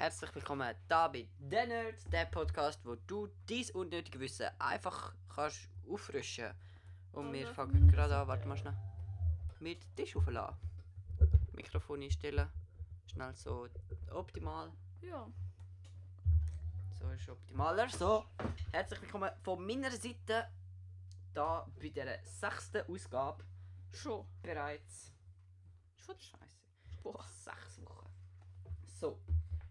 Herzlich willkommen da bei The Nerds, der Podcast, wo du dein unnötige Wissen einfach kannst auffrischen. Und wir fangen gerade an, warte mal schnell. Mit Tisch aufladen. Mikrofon einstellen. Schnell so optimal. Ja. So ist optimaler. So, herzlich willkommen von meiner Seite. Da bei der sechsten Ausgabe Schon. bereits. Schon scheiße. Boah. Sechs Wochen. So.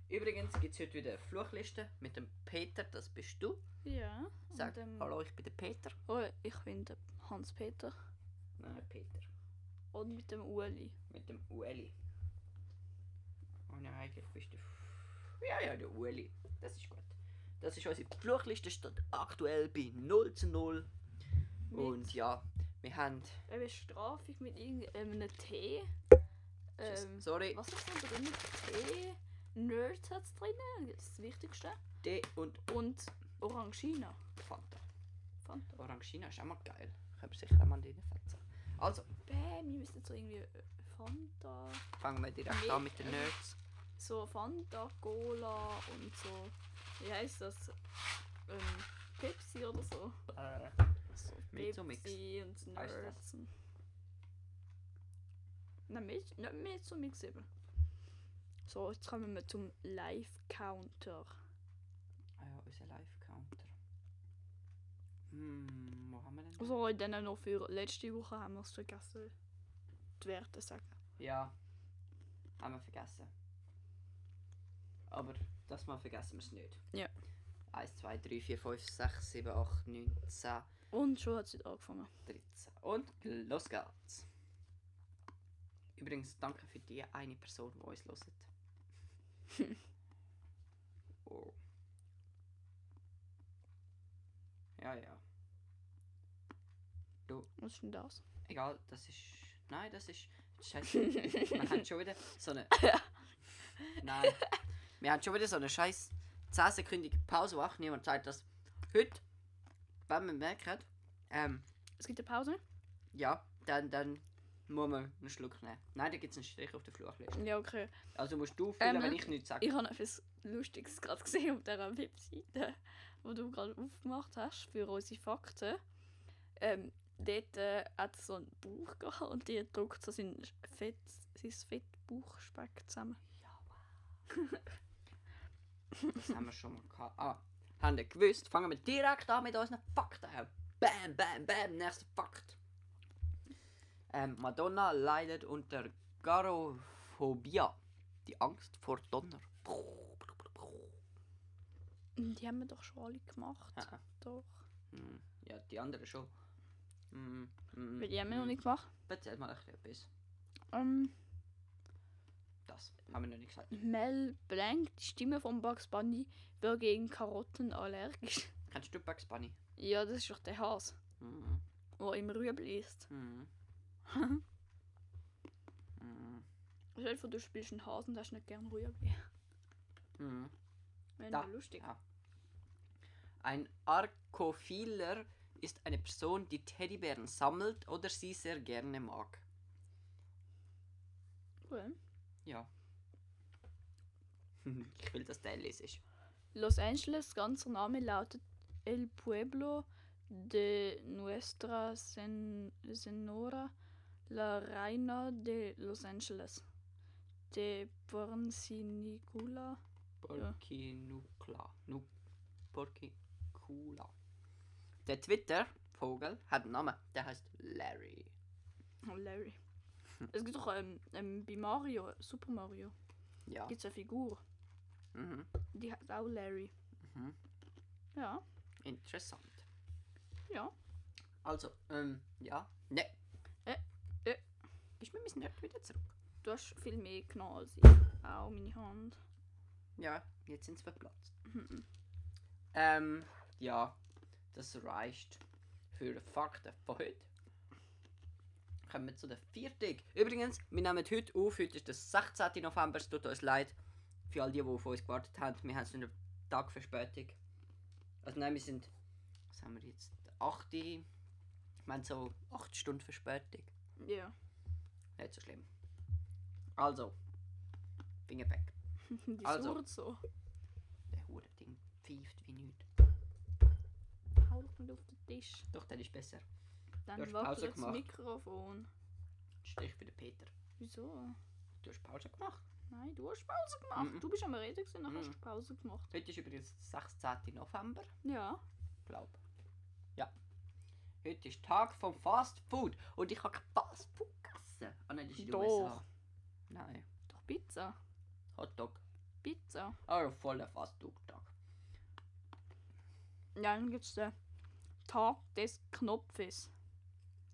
Übrigens gibt es heute wieder eine Fluchliste mit dem Peter, das bist du. Ja. Sag, und, ähm, hallo, ich bin der Peter. Oh, ich bin der Hans-Peter. Nein, Peter. Und mit dem Ueli. Mit dem Ueli. Oh nein, eigentlich bist du... Ja, ja, der Ueli. Das ist gut. Das ist unsere Fluchliste, steht aktuell bei 0 zu 0. Und Mit- ja, wir haben... Eine Bestrafung mit irgendeinem Tee. Ähm, sorry, was ist da drin? Tee. Nerds hat es drin. Das ist das Wichtigste. D und Und Orangina. Fanta. Fanta. Orangina ist auch mal geil. Können wir sicher auch mal reinfetzen. Also, Bäh, wir müssen so irgendwie äh, Fanta. fangen wir direkt an mit den Nerds. So Fanta, Cola und so. Wie heißt das? Ähm, Pepsi oder so. Äh, So Mezzo-Mix. Pepsi und das? Nerds. und- Nein, nicht nicht Mezzo-Mix eben. So, jetzt kommen wir zum Live-Counter. Ah ja, unser Live-Counter. Hm, wo haben wir denn? den? Also, dann noch für letzte Woche haben wir es vergessen, die Werte sagen. Ja, haben wir vergessen. Aber das Mal vergessen wir es nicht. Ja. 1, 2, 3, 4, 5, 6, 7, 8, 9, 10, Und schon hat es angefangen. 13. Und los geht's. Übrigens, danke für die eine Person, die uns hört. Oh. Ja, ja. Was ist denn das? Egal, das ist. Nein, das ist. Scheiße. Wir haben schon wieder so eine. Nein. Wir haben schon wieder so eine scheiß 10-sekündige Pause, wo auch niemand sagt, dass heute, wenn man merkt, ähm, Es gibt eine Pause? ja, dann, dann muss man einen Schluck nehmen. Nein, da gibt es einen Strich auf der Fluchliste. Ja, okay. Also musst du füllen, Ähm, wenn ich nichts sage. Ich habe etwas Lustiges gerade gesehen auf dieser Webseite, wo du gerade aufgemacht hast für unsere Fakten. Ähm, dort äh, hat es so ein Buch gehabt und die druckt so sein Fett, sein Fettbauchspeck zusammen. Das haben wir schon mal gehabt. Ah, haben ihr gewusst? Fangen wir direkt an mit unseren Fakten. Bam, bam, bam, nächster Fakt. Ähm, Madonna leidet unter Garophobia. Die Angst vor Donner. Die haben wir doch schon alle gemacht. Ah. Doch. Hm, Ja, die anderen schon. Weil die haben wir noch nicht gemacht. Erzähl mal etwas. Ähm, Das haben wir noch nicht gesagt. Mel Blanc, die Stimme von Bugs Bunny, wird gegen Karotten allergisch. Kennst du Bugs Bunny? Ja, das ist doch der Hase, Mhm. der immer Rüebli isst. Mhm. Stell dir vor, du spielst einen Hasen und hast nicht gern Rüebli. Mhm. Wäre Da, lustig. ja. Ein Arkophiler ist eine Person, die Teddybären sammelt oder sie sehr gerne mag. Cool. Ja. ich will, dass der lesest. Los Angeles, ganzer Name lautet El Pueblo de Nuestra Sen Senora La Reina de Los Angeles. De Porcinicula. Porcinukla. Nu Porcicula. Der Twitter-Vogel hat einen Namen. Der heißt Larry. Oh, Larry. Es gibt doch ähm, ähm, bei Mario, Super Mario, Ja. gibt es eine Figur. Mhm. Die heißt auch Larry. Mhm. Ja, Interessant. ja. Also, ähm, ja. Ne. Äh. Ist mir ein Nerd wieder zurück. Du hast viel mehr genommen als ich. Auch meine Hand. Ja, jetzt sind sie verplatzt. Mhm. Ähm, ja, das reicht für die Fakten von heute. Kommen wir zu der vierten. Übrigens, wir nehmen heute auf, heute ist der 16. November, es tut uns leid für all die, die auf uns gewartet haben. Wir haben so einen Tag Verspätung. Also nein, wir sind, was haben wir jetzt, der 8. Ich meine so 8 Stunden Verspätung. Ja. Nicht so schlimm. Also, Finger weg. Die Also. surrt so. Der hure Ding pfeift wie nichts. Hau doch nicht auf den Tisch. Doch, der ist besser. Dann hast wackelt das. Mikrofon. Strich für den Peter. Wieso? Du hast Pause gemacht. Nein, du hast Pause gemacht. Mhm. Du bist am Reden gewesen, dann hast Mhm. du Pause gemacht. Heute ist übrigens der 16. November, Ja. glaub. Ja. Heute ist Tag vom Fast Food und ich habe Fast Food gegessen. Ah nein, das ist in den Doch. USA. Nein, Doch Pizza. Hotdog. Pizza. Aber voller Fast Food Tag. Ja, dann gibt es den Tag des Knopfes.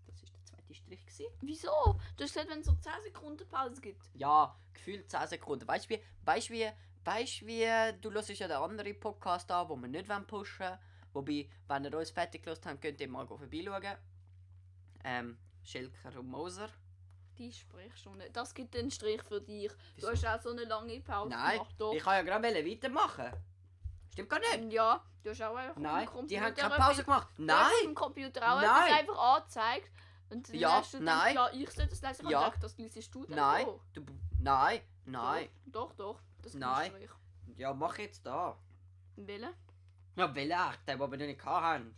Das ist der zweite Strich gewesen. Wieso? Du hast gesagt, wenn es so 10 Sekunden Pause gibt. Ja, gefühlt 10 Sekunden. Weißt du wie, weißt du wie, weißt wie, du hörst ja den anderen Podcast an, wo wir nicht pushen wollen. Wobei, wenn ihr uns fertig gehört habt, könnt ihr mal vorbeischauen. Ähm, Schilker und Moser. Die Sprechstunde. Das gibt einen Strich für dich. Wieso? Du hast auch so eine lange Pause Nein, gemacht. Doch. ich kann ja gerade weitermachen. Stimmt gar nicht. Ja, du hast auch einfach Nein, am die haben Computer keine Pause gemacht. Du hast Nein! im Computer auch Nein. etwas einfach angezeigt. Und dann Ja, hast du nein. ja, ich soll das lesen. Ich Ja. gedacht, das liest du dann Nein! Du, nein! Nein! Doch, doch. doch. Das Nein. Strich. Ja, mach jetzt da. Welchen? Ja, welchen? Den, den wir nicht hatten.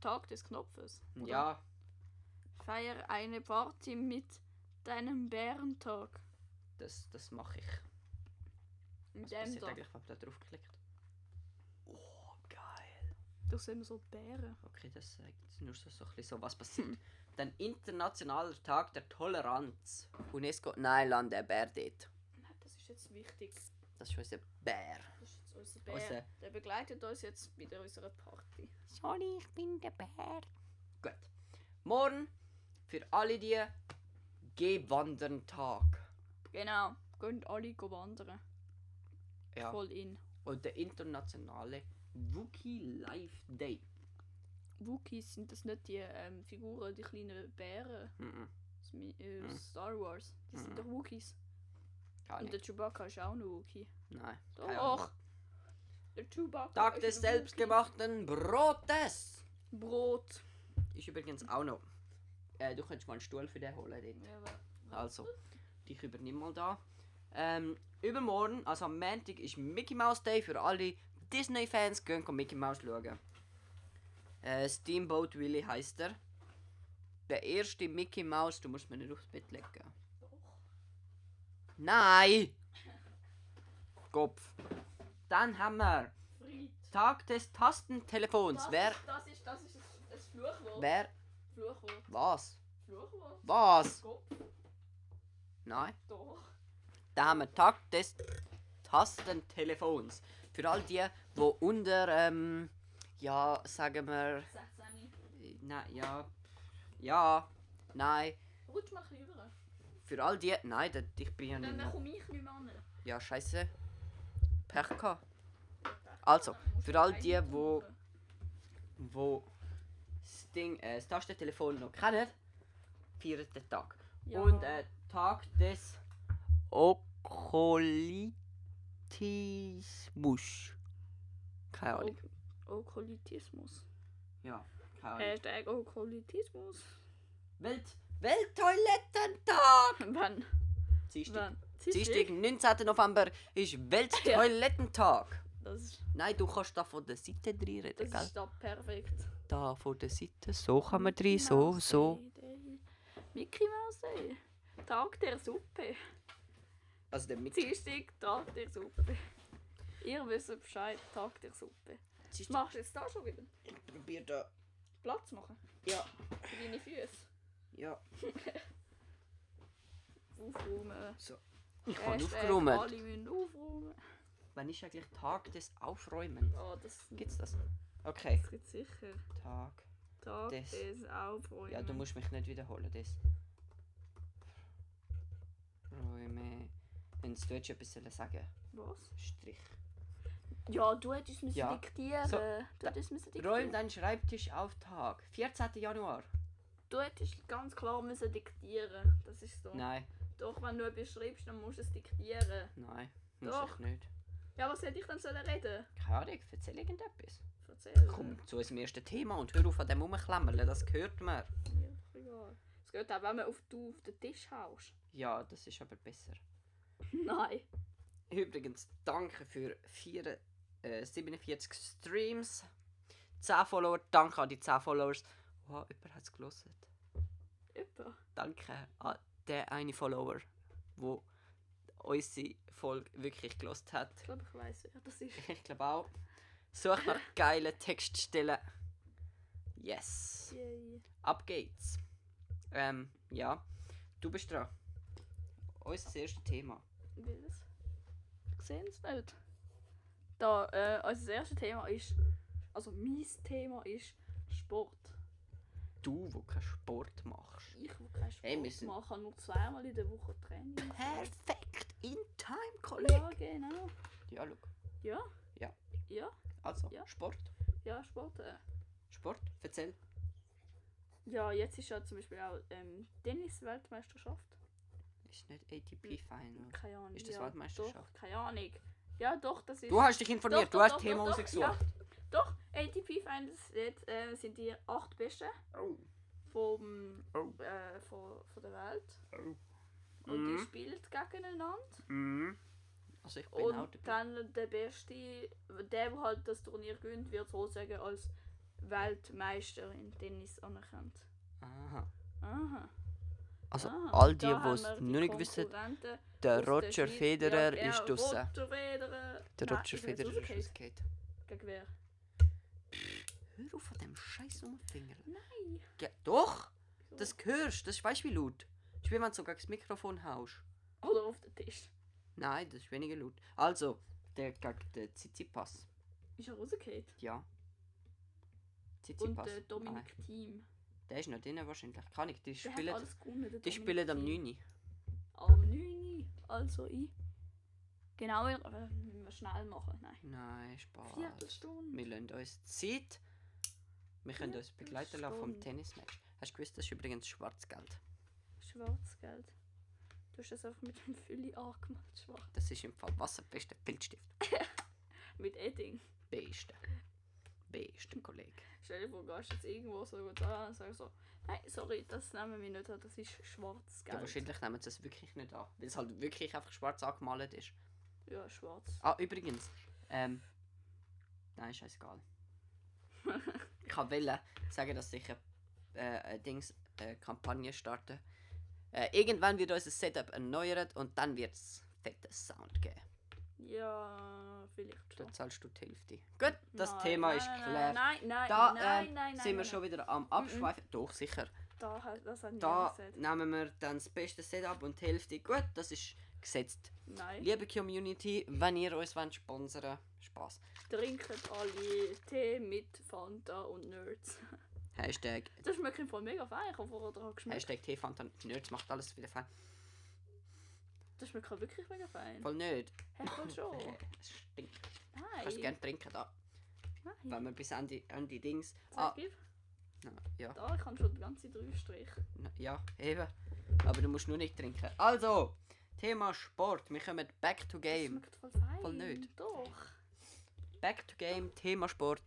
Tag des Knopfes. oder? Ja, Feier eine Party mit deinem Bärentag. das, das mache ich. Was dem passiert Tag. eigentlich, wenn man da draufklickt? Oh, geil. Da sehen wir so Bären. Okay, das sagt nur so, so, ein bisschen so was passiert. Dann Internationaler Tag der Toleranz. UNESCO, nein, Land der Bär dort. Nein, das ist jetzt wichtig. Das ist unser Bär. Das ist jetzt unser Bär. Unser- Der begleitet uns jetzt bei der- unserer Party. Sorry, ich bin der Bär. Gut. Morgen für alle die Geh-Wandern Tag. Genau. Gehen alle go wandern. Ja. Voll in. Und der internationale Wookie Life Day. Wookiees sind das nicht die ähm, Figuren, die kleinen Bären aus, Mi- äh, Mhm. Star Wars. Die sind doch Wookiees. Gar Und nicht. der Chewbacca ist auch ein Wookie. Nein. Doch. Der Chewbacca Tag des selbstgemachten Brotes. Brot. Ist übrigens auch noch. Äh, du könntest mal einen Stuhl für den holen. Dort. Ja, Also, dich übernimm mal da. Ähm, übermorgen, also am Montag, ist Mickey Mouse Day für alle Disney-Fans. Gehen Mickey Mouse schauen. Äh, Steamboat Willy heißt er. Der erste Mickey Mouse, du musst mir nicht aufs Bett legen. Nein! Kopf. Dann haben wir. Tag des Tastentelefons. Das, Wer, ist, das ist, das ist ein Fluchwort. wer, Fluchwort. was? Fluchwort. Was? Kopf. Nein. Doch. Da haben wir Tag des Tastentelefons. Für all die, wo unter, ähm, ja, sagen wir, 16. äh, nein, ja, ja, nein. Rutsch mal ein rüber. Für all die, nein, das, ich bin ja nicht Dann komme ich nicht mehr an. Ja, scheiße. Pech gehabt. Also, für all die, wo, wo das Ding, äh, das Tastentelefon noch kennen, den Tag. Ja. Und äh, Tag des Okolitismus. Keine Ahnung. Ok Okolitismus. Ja, keine Ahnung. Hashtag Okolitismus. Welt Welttoilettentag! Wann? Dienstag. Dienstag, 19. November ist Welttoilettentag. Das Nein, du kannst da von der Seite drin reden, das gell? ist da perfekt. Da von der Seite, so kann man drin, so, so. Mickey Mouse Day. Tag der Suppe. Also der mit Dienstag, Tag der Suppe. Ihr wisst Bescheid, Tag der Suppe. Was machst du jetzt da schon wieder? Ich probier da. Platz machen? Ja, Für deine Füße? ja. Aufräumen. So. Ich Hashtag aufgeräumt. Alle müssen aufräumen. Wann ist eigentlich Tag des Aufräumen? Oh, das, Gibt's das? Okay. das gibt sicher. Tag. Tag Des- des Aufräumen. Ja, du musst mich nicht wiederholen, das. Räume. Wenn du jetzt etwas sagen Was? Strich. Ja, du hättest müssen Ja. diktieren. So, du hättest müssen diktieren. Räum deinen Schreibtisch auf Tag. 14. Januar. Du hättest ganz klar müssen diktieren. Das ist so. Nein, Doch, wenn du etwas schreibst, dann musst du es diktieren. nein. Muss Doch. ich nicht. Ja, was hätte ich dann sollen reden? Keine Ahnung, erzähl irgendetwas. Erzähl. Komm zu unserem ersten Thema und hör auf an dem rumklemmerl, das gehört mir. Ja, egal. Es geht auch, wenn man auf, du auf den Tisch haust. Ja, das ist aber besser. Nein. Übrigens, danke für vier, äh, 47 Streams. 10 Follower, danke an die 10 Followers. Wow, jemand hat es gelesen. Etwa. Danke an den einen Follower, wo unsere Folge wirklich gelost hat. Ich glaube, ich weiß, wer das ist. Ich glaube auch. Sucht nach geilen Textstellen. Yes. Yay. Ab geht's. Ähm, ja. Du bist dran. Unser erstes Thema. Welches? Ich sehe es nicht. Da, äh, also das erste Thema ist, also mein Thema ist Sport. Du, wo keinen Sport machst. Ich will keinen Sport Hey, machen, nur zweimal in der Woche Training. Perfekt. In time, Kollege. Ja, genau. Ja, schau. Ja? Ja. Ja, Also, Ja. Sport. ja, Sport. Äh. Sport, erzähl. Ja, jetzt ist ja zum Beispiel auch ähm, Tennis-Weltmeisterschaft. Ist nicht ATP Final. Keine Ahnung. Ist das ja, Weltmeisterschaft? Doch, keine Ahnung. Ja, doch, das ist. Du hast dich informiert, Doch, du doch, hast doch, Thema rausgesucht. Ja, doch, ATP Finals jetzt, äh, sind die acht besten Oh. vom, Oh. äh, von, von der Welt. Oh. Und die Mhm. spielen gegeneinander. Mhm. Also ich bin auch Und dabei. dann der Beste, der, der halt das Turnier gewinnt, wird sozusagen als Weltmeister in Tennis anerkannt. Aha. Aha. Also Ah, all die, die es noch nicht wissen, der Roger Schweiz. Federer Ja, ist draussen. Roger Federer. Der Nein, Roger er jetzt Federer ist rausgefallen. Gegen wer? Hör auf an dem Scheiß Finger. Nein. Ja, doch! Wieso? Das hörst, das ist weißt du wie laut. Wie wenn du so gegen das Mikrofon haust. Oder auf den Tisch. Nein, das ist weniger laut. Also, der gegen den Tsitsipas. Ist er rausgefallen? Ja. Und der Dominik Team. der ist noch drin wahrscheinlich. Kann ich, die Der hat spielen, alles gewonnen. der die Dominik spielen am Thiem. 9. Am 9. Also ich. Genau, aber müssen wir schnell machen. Nein. Nein, Spaß. Viertelstunde. Wir lassen uns Zeit. Wir können uns begleiten lassen vom Viertelstunde. Tennismatch. Hast du gewusst, das ist übrigens Schwarzgeld? Schwarzgeld. Du hast das einfach mit dem Fülli angemacht, schwarz. Das ist im Fall wasserbester Filzstift. Mit Edding. Beste. Beste Kollege. Stell dir vor, du gehst jetzt irgendwo so gut an und sagst so, nein, sorry, das nehmen wir nicht an, das ist Ja, Schwarzgeld. wahrscheinlich nehmen sie es wirklich nicht an. Weil es halt wirklich einfach schwarz angemalt ist. Ja, schwarz. Ah, übrigens. Ähm. Nein, scheißegal. ich wollte sagen, dass ich eine, äh, Dings, äh, Kampagne starte. Äh, irgendwann wird unser Setup erneuert und dann wird es fetten Sound geben. Ja, vielleicht schon. Da zahlst du die Hälfte. Gut, das Nein, Thema nein, ist nein, geklärt. Nein, nein, Da nein, äh, nein, nein, sind wir schon wieder am Abschweifen. Doch, sicher. Da, das Da nehmen wir dann das beste Setup und die Hälfte. Gut, das ist gesetzt. Nein. Liebe Community, wenn ihr uns wollt sponsern Spaß. Trinken alle Tee mit Fanta und Nerds. Hashtag, Das schmeckt im Fall mega fein. Ich habe vorher dran geschmeckt. Hashtag T-Fanta Nerds macht alles wieder fein. Das schmeckt wirklich mega fein. Voll nicht. Hey, voll schon. es stinkt. Nein. Kannst gerne trinken da. Nein. Wenn wir bis an die, an die Dings. Zeig, Ah, ja. Da, ich habe schon die ganze drei Striche. Ja, eben. Aber du musst nur nicht trinken. Also, Thema Sport. Wir kommen back to Das game. schmeckt voll fein. Voll nicht. Doch. Back to game, Thema Sport.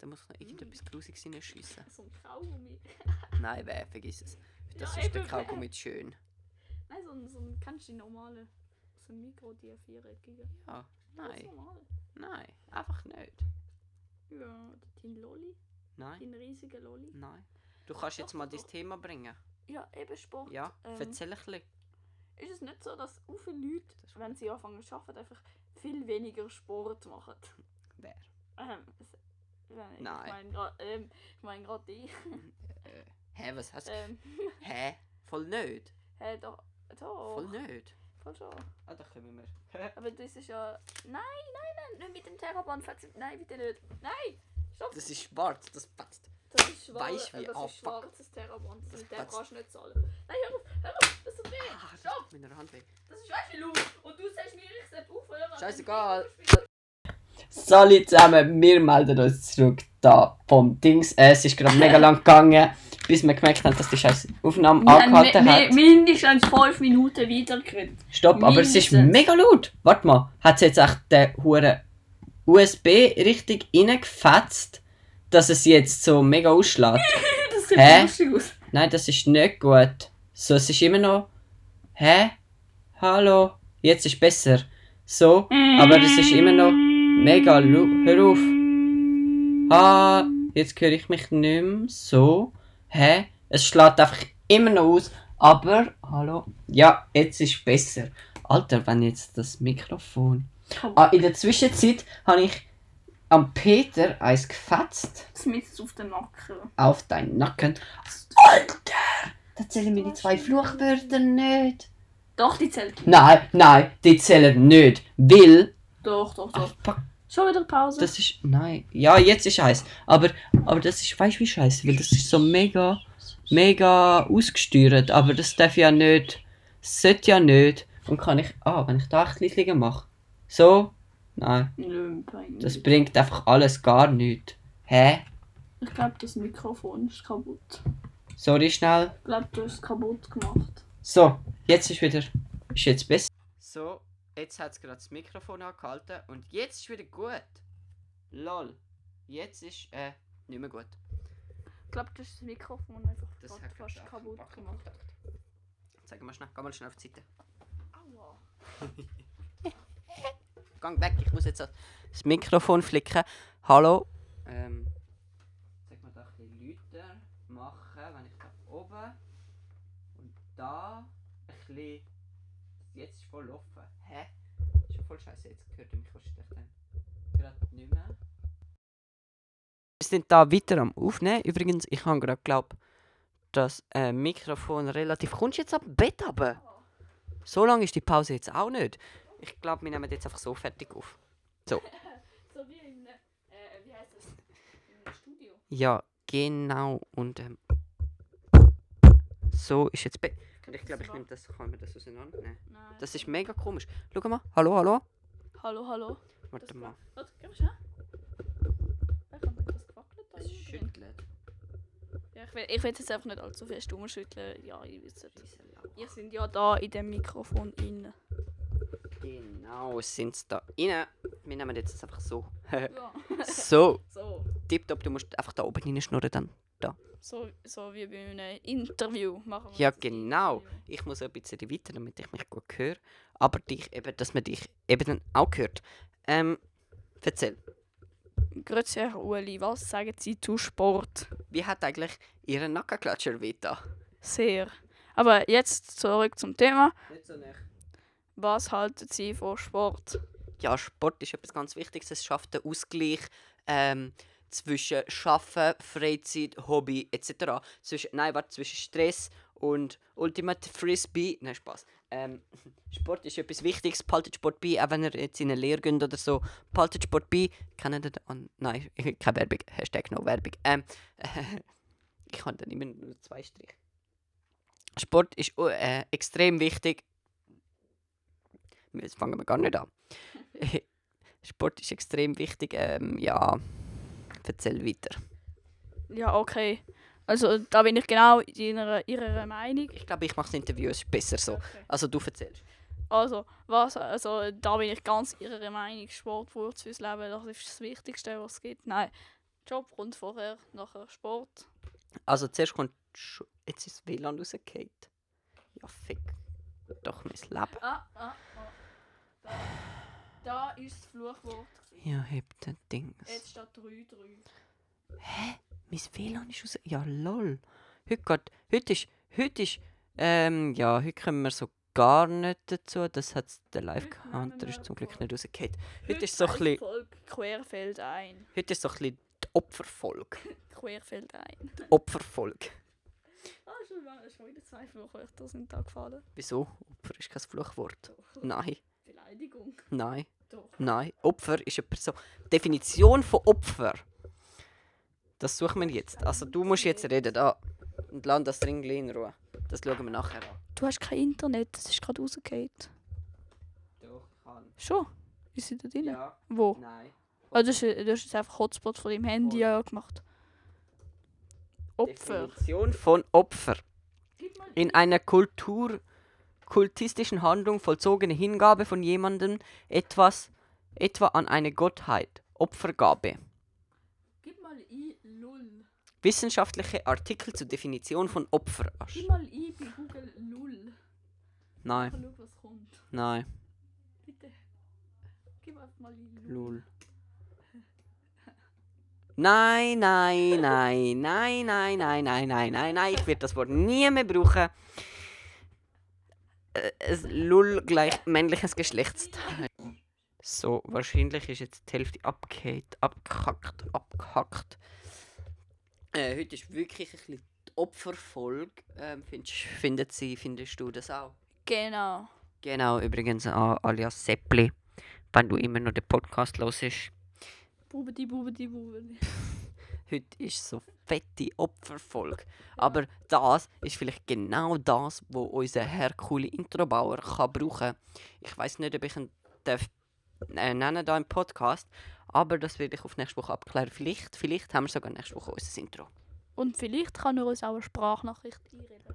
Da muss noch irgendetwas Grusiges reinschiessen. So ein Kaugummi. Nein, wer, vergiss es. Das Ja, ist der Kaugummi zu schön. Nein, so ein, so ein, kennst du die normale? So ein Mikro, die viereckige. Ja, nein, nein, einfach nicht. Ja, dein Lolli. Nein, Dein riesiger Lolli. nein. Du kannst jetzt mal dein Thema bringen. Ja, eben Sport. Ja, ähm, erzähl ein bisschen. Ist es nicht so, dass auch viele Leute, Das wenn sie anfangen zu arbeiten, einfach viel weniger Sport machen? Wer? Ähm, es- wenn- Ich Nein. meine gerade ähm, ich mein grad ich. Äh, hä, was hast du? ähm, Hä? Voll nicht? hey, doch, doch. Voll nicht? Voll schon. Ah, da kommen wir. Aber das ist ja. Nein, nein, nein, nicht mit dem Terraband. Nein, bitte nicht. Nein! Stopp! Das ist schwarz, das passt. Das ist schwarz. Weisst wie? Das Ah, ist schwarzes Terraband. Das Das mit dem kannst du nicht zahlen. Nein, hör auf, hör auf, das tut weh. Ah, das Stopp! tut meiner Hand weh. Das ist weißt du laut. Und du sagst mir, ich soll aufhören. Scheißegal. Salut zusammen, wir melden uns zurück da vom Dings. Es ist gerade mega lang gegangen, bis wir gemerkt haben, dass die scheiß Aufnahme Wir haben angehalten mi- hat. mi- mindestens 5 Minuten weitergeredet. Stopp, aber es ist mega laut. Warte mal, hat es jetzt echt den hure USB richtig reingefetzt, dass es jetzt so mega ausschlägt? Das sieht Hä? lustig aus. Nein, das ist nicht gut. So, es ist immer noch. Hä? Hallo? Jetzt ist besser. So, aber es ist immer noch mega. Hör auf. Ah, jetzt höre ich mich nicht mehr. So. Hä? Es schlägt einfach immer noch aus. Aber, hallo? Ja, jetzt ist besser. Alter, wenn jetzt das Mikrofon. Ah, in der Zwischenzeit habe ich am Peter eins gefetzt Mit auf den Nacken. auf deinen Nacken. Alter! Da zählen mir die zwei Fluchwörter nicht. Doch, die zählt. Nein, nein, die zählen nicht. Weil. Doch, doch, Ach, doch. fuck, Schon wieder Pause. das ist. Nein. Ja, jetzt ist heiß. Aber, aber das ist. Weißt du, wie scheiße? Weil das ist so mega. Mega ausgesteuert. Aber das darf ja nicht. Das sollte ja nicht. Und kann ich. Ah, wenn ich da ein bisschen mache. So? Nein. Das bringt einfach alles gar nichts. Hä? Ich glaube, das Mikrofon ist kaputt. Sorry, schnell. Ich glaube, du hast es kaputt gemacht. So, jetzt ist wieder. Ist jetzt besser. So, jetzt hat es gerade das Mikrofon angehalten und jetzt ist wieder gut. Lol. Jetzt ist äh nicht mehr gut. Ich glaube, du hast das Mikrofon einfach Das fast gedacht. kaputt gemacht. gedacht. Zeig mal schnell, geh mal schnell auf die Seite. Aua. Gang weg, ich muss jetzt das Mikrofon flicken. Hallo. Ähm, sag mal da ein bisschen lauter machen, wenn ich da oben und da ein bisschen. Jetzt ist voll offen. Voll scheiße, jetzt hört ihr mich wahrscheinlich dann gerade nicht mehr. Wir sind da weiter am Aufnehmen. Übrigens, ich habe gerade glaubt, das äh, Mikrofon relativ. Kommst du jetzt ab dem Bett runter? So lange ist die Pause jetzt auch nicht. Ich glaube, wir nehmen jetzt einfach so fertig auf. So wie in, äh, wie heißt das? Im Studio. Ja, genau. Und ähm, so ist jetzt. Be und ich glaube, ich nehme das, kann mir das auseinandernehmen. Nein. Das ist mega komisch. Schau mal. Hallo, hallo. Hallo, hallo. Warte Das mal. Warte, gib mal schnell. Ich habe etwas gewackelt da Es innen drin. schüttelt. Ja, ich will, ich will jetzt einfach nicht allzu fest umschütteln. Ja, ihr wisst es. Ihr sind ja da in dem Mikrofon innen. Genau, sind sie da rein. Wir nehmen jetzt einfach so. Ja. so, so. tipptopp, du musst einfach da oben reinschnurren dann. So, so wie bei einem Interview machen wir Ja, genau. Ich muss ein bisschen weiter, damit ich mich gut höre. Aber dich eben, dass man dich eben dann auch hört. Ähm, erzähl. Grüezi, Herr Ueli, was sagen Sie zu Sport? Wie hat eigentlich Ihre Nackenklatscher Vita? Sehr. Aber jetzt zurück zum Thema. Nicht so nicht. Was halten Sie von Sport? Ja, Sport ist etwas ganz Wichtiges. Es schafft den Ausgleich ähm, zwischen Schaffen, Freizeit, Hobby etc. Zwischen, nein, warte, zwischen Stress und Ultimate Frisbee. Nein, Spaß. Ähm, Sport ist etwas Wichtiges. Behaltet Sport bei, auch wenn ihr jetzt in eine Lehre geht oder so. Behaltet Sport bei. Kennt ihr? Oh, nein, keine Werbung. Hashtag no Werbung. Ähm, ich habe dann immer nur zwei Striche. Sport ist oh, äh, extrem wichtig. Jetzt fangen wir gar nicht an. Sport ist extrem wichtig. Ähm, ja, erzähl weiter. Ja, okay. Also da bin ich genau in ihrer, ihrer Meinung. Ich glaube, ich mache das Interview, ist besser so. Okay. Also du erzählst. Also, was, also da bin ich ganz ihrer Meinung. Sport braucht fürs Leben, das ist das Wichtigste, was es gibt. Nein, Job kommt vorher, nachher Sport. Also zuerst kommt... Sch Jetzt ist das WLAN rausgefallen. Ja, fick. Doch, mein Leben. Ah, ah, ah. Da, da ist das Fluchwort. Ja, heb den Ding. Jetzt steht 3-3. Hä? Mein WLAN ist raus... Ja, lol. Heute geht... Heute ist... Heute ist... Ähm, ja, heute kommen wir so gar nicht dazu. Das hat der Live-Counter ist zum Glück nicht rausgefallen. Heute ist so ein bisschen... Folge querfeld ein. Heute ist so ein bisschen die Opferfolge. Querfeld ein. Die Opferfolge. Ah, schon, schon wieder zwei Fluchwörter sind da gefallen. Wieso? Opfer ist kein Fluchwort. Nein, Beleidigung. nein, Doch. nein. Opfer ist eine Person. Definition von Opfer. Das suchen wir jetzt. Also du musst jetzt reden. Da. Und lass das Ringli in Ruhe. Das schauen wir nachher an. Du hast kein Internet, das ist gerade rausgefallen. Doch, kann. Schon? Ist sie da drin? Ja, Wo? nein. Du, hast, du hast jetzt einfach Hotspot von deinem Handy ja gemacht. Opfer. Definition von Opfer. In einer Kultur, kultistischen Handlung vollzogene Hingabe von jemandem etwas, etwa an eine Gottheit. Opfergabe. Gib mal i lull. Wissenschaftliche Artikel zur Definition von Opfer. Gib mal i bei Google lull. Nein, Schau, was kommt. nein. Bitte. mal Lul. Nein, nein, nein, nein, nein, nein, nein, nein, nein, nein, ich werde das Wort nie mehr brauchen. Äh, es- Lul gleich männliches Geschlechtsteil. So, wahrscheinlich ist jetzt die Hälfte abgehakt, abgehackt, abgehackt. Äh, heute ist wirklich ein bisschen die Opferfolge. Ähm, findest, findet sie, findest du das auch? Genau. Genau, übrigens an alias Seppli, wenn du immer noch den Podcast hörst. Bubedi, bubedi, bubedi. Heute ist so fette Opferfolge. Aber das ist vielleicht genau das, wo unser Herr coole Introbauer kann brauchen. Ich weiß nicht, ob ich ihn darf, äh, nennen da im Podcast, aber das werde ich auf nächste Woche abklären. Vielleicht, vielleicht haben wir sogar nächste Woche unser Intro. Und vielleicht kann er uns auch eine Sprachnachricht einreden.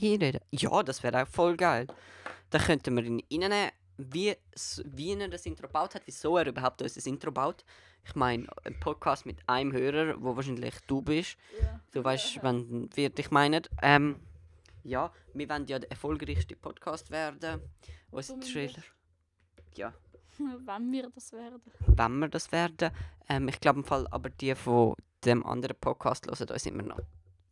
Einreden? Ja, das wäre auch voll geil. Da könnten wir ihn reinnehmen, wie, wie er das Intro gebaut hat, wieso er überhaupt unser Intro baut. Ich meine, ein Podcast mit einem Hörer, wo wahrscheinlich du bist. Ja. Du weißt, wenn wir dich meinen. Ähm, ja, wir wollen ja der erfolgreichste Podcast werden. Unser. Trailer. Ja, Wenn wir das werden. wenn wir das werden. Ähm, ich glaube im Fall, aber die von dem anderen Podcast hören uns immer noch.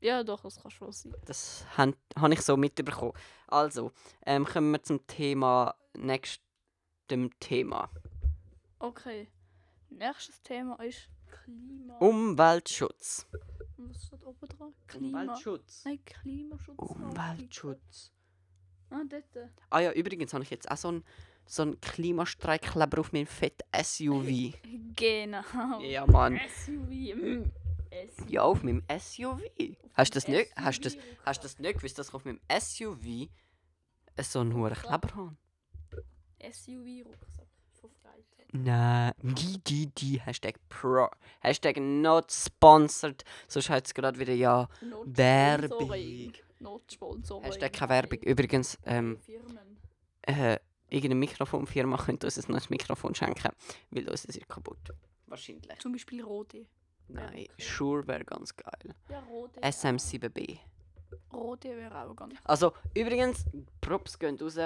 Ja, doch, das kann schon sein. Das habe hab ich so mitbekommen. Also, ähm, kommen wir zum Thema, nächstem Thema. Okay. Nächstes Thema ist Klima. Umweltschutz. Was steht oben dran? Klima. Umweltschutz. Nein, Klimaschutz. Umweltschutz. Ah, dort. Ah ja, übrigens habe ich jetzt auch so einen so einen Klimastreikkleber auf meinem fetten SUV. Genau. Ja, Mann. SUV. SUV. Ja, auf meinem SUV. Hast du das nicht? Hast du das, SUV hast du das nicht gewusst, dass ich auf meinem SUV so einen hohen Kleber habe? SUV-Rucksack von Freitag. Nein, die, die, die, Hashtag Pro, Hashtag not sponsored, sonst hat es gerade wieder ja Werbung. Notsponsoring. Hashtag keine Werbung. Übrigens, ähm, Firmen. äh, irgendeine Mikrofonfirma könnte uns ein neues Mikrofon schenken, weil uns ist kaputt. Wahrscheinlich. Zum Beispiel Rode. Nein, okay. Sure wäre ganz geil. Ja, Rode. SM7B. Rode wäre auch ganz. Also, übrigens, Props gehen raus.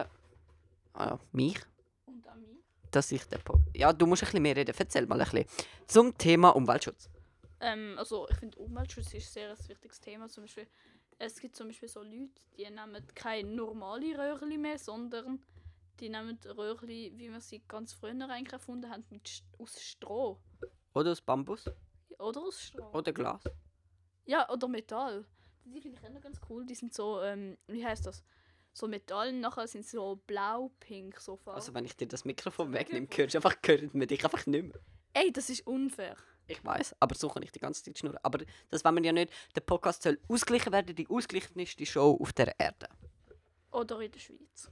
Ah ja, mich. Und an mich. dass ich den po Ja, du musst ein bisschen mehr reden. Erzähl mal ein bisschen. Zum Thema Umweltschutz. Ähm, also ich finde Umweltschutz ist sehr ein wichtiges Thema. Zum Beispiel, es gibt zum Beispiel so Leute, die nehmen keine normale Röhrli mehr, sondern die nehmen Röhrli, wie wir sie ganz früher eigentlich erfunden haben, mit aus Stroh. Oder aus Bambus. Oder aus Stroh. Oder Glas. Ja, oder Metall. Die finde ich auch noch ganz cool. Die sind so, ähm, wie heißt das? So Metall, nachher sind sie so blau-pink, so Farben. Also, wenn ich dir das Mikrofon wegnehme, hörst du einfach, hört man dich einfach nicht mehr. Ey, das ist unfair. Ich weiß, aber so kann ich die ganze Zeit schnurren. Aber das wollen wir ja nicht. Der Podcast soll ausgleichen werden, die ausgeglichenste Show auf der Erde. Oder in der Schweiz.